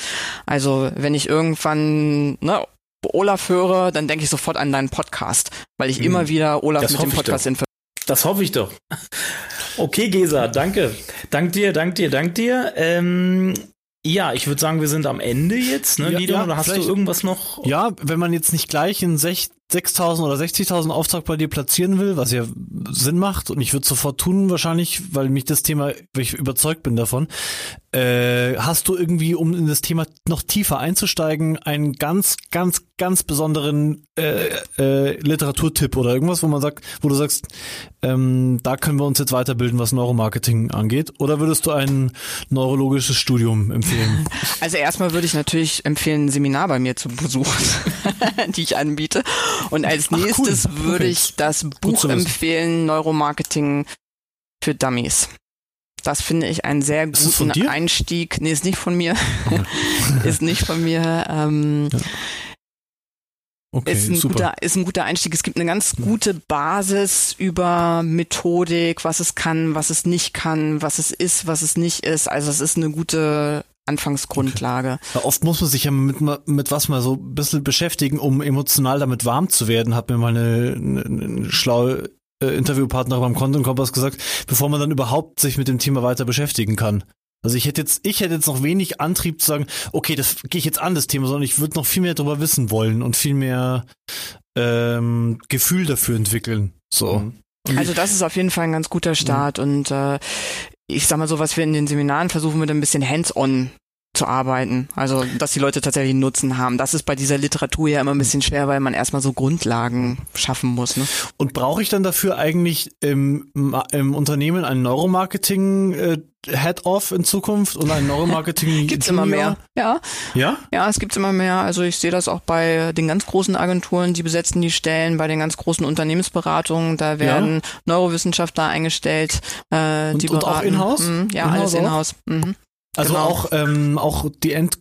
B: Also wenn ich irgendwann ne, Olaf höre, dann denke ich sofort an deinen Podcast, weil ich
A: Mhm.
B: immer wieder Olaf
A: Das
B: mit dem Podcast in
A: Das hoffe ich doch. Okay, Gesa, danke. Dank dir, dank dir, dank dir. Ähm, ja, ich würde sagen, wir sind am Ende jetzt, ne,
D: Ja,
A: Lido?
D: ja,
A: oder hast du irgendwas noch?
D: Ja, wenn man jetzt nicht gleich einen sech- 6.000 oder 60.000 Auftrag bei dir platzieren will, was ja Sinn macht und ich würde sofort tun wahrscheinlich, weil mich das Thema, weil ich überzeugt bin davon, äh, hast du irgendwie, um in das Thema noch tiefer einzusteigen, einen ganz, ganz, ganz besonderen äh, äh, Literaturtipp oder irgendwas, wo man sagt, wo du sagst, ähm, da können wir uns jetzt weiterbilden, was Neuromarketing angeht? Oder würdest du ein neurologisches Studium empfehlen?
B: Also erstmal würde ich natürlich empfehlen, ein Seminar bei mir zu besuchen, die ich anbiete. Und als
D: Ach, cool.
B: nächstes würde ich das Buch empfehlen, Neuromarketing für Dummies. Das finde ich einen sehr guten? Einstieg. Nee, ist nicht von mir. ist nicht von mir. Ähm,
D: Okay,
B: ist, ein
D: super.
B: guter, ist ein guter Einstieg. Es gibt eine ganz gute Basis über Methodik, was es kann, was es nicht kann, was es ist, was es nicht ist. Also es ist eine gute Anfangsgrundlage.
D: Ja, oft muss man sich ja mit, mit was mal so ein bisschen beschäftigen, um emotional damit warm zu werden, hat mir mal eine, eine, eine schlaue äh, Interviewpartnerin beim Content Kompass gesagt, bevor man dann überhaupt sich mit dem Thema weiter beschäftigen kann. Also ich hätte jetzt, ich hätte jetzt noch wenig Antrieb zu sagen, okay, das gehe ich jetzt an, das Thema, sondern ich würde noch viel mehr darüber wissen wollen und viel mehr ähm, Gefühl dafür entwickeln. So.
A: Mhm.
B: Also das ist auf jeden Fall ein ganz guter Start und äh, ich sag mal so, was wir in den Seminaren versuchen dann ein bisschen hands-on zu arbeiten. Also, dass die Leute tatsächlich einen Nutzen haben. Das ist bei dieser Literatur ja immer ein bisschen schwer, weil man erstmal so Grundlagen schaffen muss. Ne?
D: Und brauche ich dann dafür eigentlich im, im Unternehmen ein Neuromarketing äh, Head-Off in Zukunft und ein Neuromarketing
B: Gibt's immer mehr. Ja,
D: Ja?
B: ja, es gibt's immer mehr. Also ich sehe das auch bei den ganz großen Agenturen, die besetzen die Stellen, bei den ganz großen Unternehmensberatungen, da werden Neurowissenschaftler eingestellt, äh,
D: Und-
B: die
D: und auch in-house?
B: Mhm, ja,
D: In-house
B: alles in-house. Mhm.
D: Also
B: Genau.
D: auch, ähm, auch die End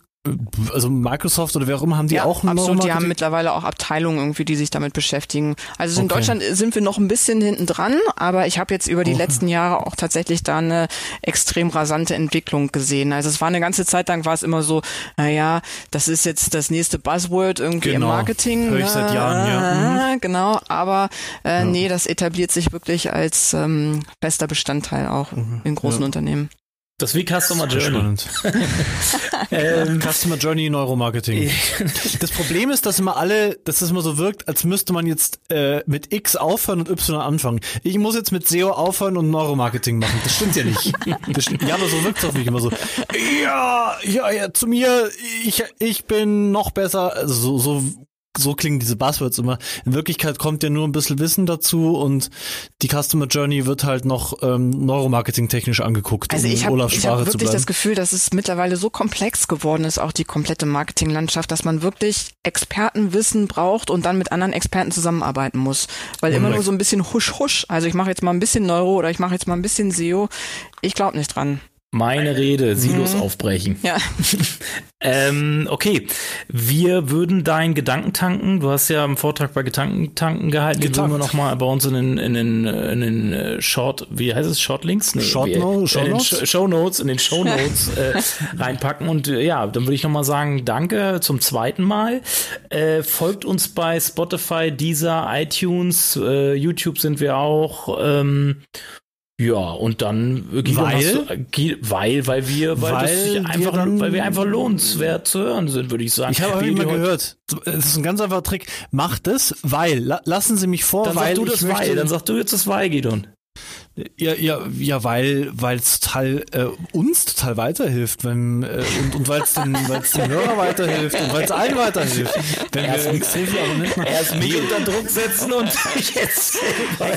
D: also Microsoft oder wer auch immer, haben die
B: ja,
D: auch ein
B: absolut, die haben mittlerweile auch Abteilungen irgendwie, die sich damit beschäftigen. Also in
D: Okay.
B: Deutschland sind wir noch ein bisschen hinten dran, aber ich habe jetzt über die
D: Okay.
B: letzten Jahre auch tatsächlich da eine extrem rasante Entwicklung gesehen. Also es war eine ganze Zeit lang war es immer so, naja, das ist jetzt das nächste Buzzword irgendwie
D: Genau.
B: im Marketing.
D: Hör ich seit Jahren, ja.
B: ja. Genau, aber äh, nee, das etabliert sich wirklich als ähm, fester Bestandteil auch in großen
D: Mhm. Ja.
B: Unternehmen.
A: Das wie Customer
D: Sehr
A: Journey. Ähm,
D: Customer Journey Neuromarketing. Das Problem ist, dass immer alle, dass es immer so wirkt, als müsste man jetzt äh, mit X aufhören und Y anfangen. Ich muss jetzt mit SEO aufhören und Neuromarketing machen. Das stimmt ja nicht. Das stimmt, ja, aber so wirkt es auf mich immer so. Ja, ja, ja, zu mir, ich, ich bin noch besser. Also so, so, so klingen diese Buzzwords immer. In Wirklichkeit kommt ja nur ein bisschen Wissen dazu und die Customer Journey wird halt noch ähm, Neuromarketing-technisch angeguckt,
B: Also
D: um
B: ich habe hab wirklich das Gefühl, dass es mittlerweile so komplex geworden ist, auch die komplette Marketinglandschaft, dass man wirklich Expertenwissen braucht und dann mit anderen Experten zusammenarbeiten muss. Weil immer nur so ein bisschen husch husch, also ich mache jetzt mal ein bisschen Neuro oder ich mache jetzt mal ein bisschen SEO. Ich glaube nicht dran.
A: Meine Rede, Silos aufbrechen.
B: Ja.
A: Ähm, okay, wir würden deinen Gedanken tanken. Du hast ja einen Vortrag bei Gedanken tanken gehalten. Den würden wir
D: Getankt.
A: nochmal bei uns in den, in den, in den äh, Short, wie heißt es, Shortlinks? Nee,
D: Short No- Show
A: in den
D: Notes?
A: Sh- Show Notes, in den Show Notes äh, reinpacken. Und äh, ja, dann würde ich nochmal sagen, danke zum zweiten Mal. Äh, folgt uns bei Spotify, Deezer, iTunes, äh, YouTube sind wir auch. Ähm, ja, und dann äh, Guido,
D: Weil?
A: du, äh, weil, weil wir, weil,
D: Weil wir
A: einfach,
D: dann-
A: weil wir einfach lohnenswert zu hören sind, würde ich sagen.
D: Ich habe immer gehört, es ist ein ganz einfacher Trick. Macht es, weil, la, lassen Sie mich vor,
A: Dann
D: weil
A: sag du das Weil, dann sag du jetzt das Weil, Gidon.
D: Ja, ja, ja, weil, weil es total äh, uns total weiterhilft, wenn äh, und, und weil es den, weil es den Hörer weiterhilft und weil es allen weiterhilft, wenn wir extrem viele Abonnenten haben.
A: Erst mich unter Druck setzen und jetzt.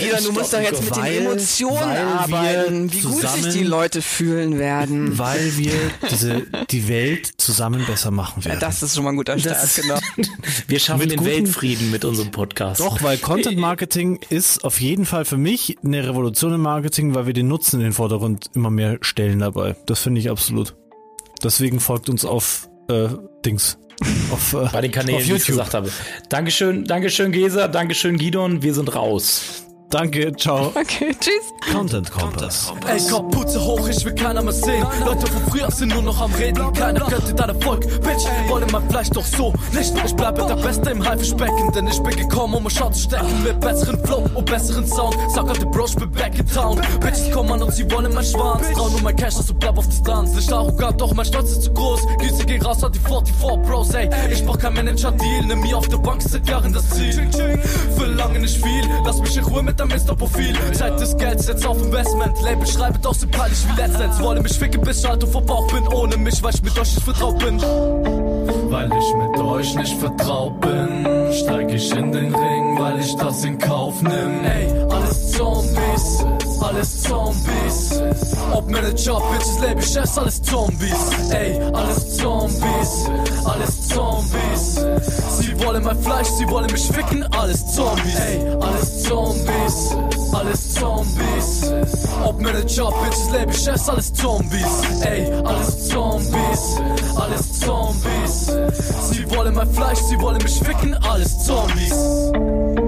B: Ida, du musst doch jetzt mit
D: Weil-
B: den Emotionen arbeiten, wie gut sich
D: zusammen-
B: die Leute fühlen werden.
D: Weil wir diese die Welt zusammen besser machen werden.
B: Das ist schon mal ein guter Start,
A: Das-
B: genau.
A: Wir schaffen
D: Mit
A: den
D: guten-
A: Weltfrieden mit unserem Podcast.
D: Doch, weil Content Marketing ist auf jeden Fall für mich eine Revolution im Marketing, weil wir den Nutzen in den Vordergrund immer mehr stellen dabei. Das finde ich absolut. Deswegen folgt uns auf äh, Dings. Auf, äh,
A: Bei den Kanälen,
D: auf
A: die ich
D: YouTube.
A: gesagt habe. Dankeschön, Dankeschön, Gesa, Dankeschön, Gidon. Wir sind raus.
D: Danke, ciao.
B: Okay, tschüss.
D: Content Kompass.
C: Ey, Kapuze hoch, ich will keiner mehr sehen. Leute von früher sind nur noch am Reden. Keiner könnte dein Erfolg. Bitch, wollen mein Fleisch doch so nicht. Ich bleibe der Beste im Haifischbecken, denn ich bin gekommen, um einen Shot zu stecken. Mit besseren Flow und besseren Sound. Sag die Bros, ich bin back in town. Bitches kommen an und sie wollen mein Schwanz. Trau nur mein Cash, also bleib auf Distanz. Nicht arrogant, doch mein Stolz ist zu groß. Güse geh raus an die 44 Bros, ey. Ich brauch kein Manager-Deal, nimm mir auf der Bank seit Jahren das Ziel. Verlange nicht viel, lass mich in Ruhe mit deinem Insta-Profil. Zeit des Gelds, setz auf Investment. Label schreibe doch so peinlich wie letztens. Wolle mich ficken, bis ich alt und verbraucht bin. Ohne mich, weil ich mit euch nicht vertraut bin. Weil ich mit euch nicht vertraut bin, steig ich in den Ring, weil ich das in Kauf nimm. Ey, alles Zombies, alles Zombies. Ob Manager, Bitches, Label, Chefs, alles Zombies. Ey, alles Zombies, alles Zombies. Sie wollen mein Fleisch, sie wollen mich ficken, alles Zombies. Ey, alles Zombies, alles Zombies. Ob Manager, Bitches, Label, Chefs, alles Zombies. Ey, alles Zombies, alles Zombies. Sie wollen mein Fleisch, sie wollen mich ficken, alles Zombies.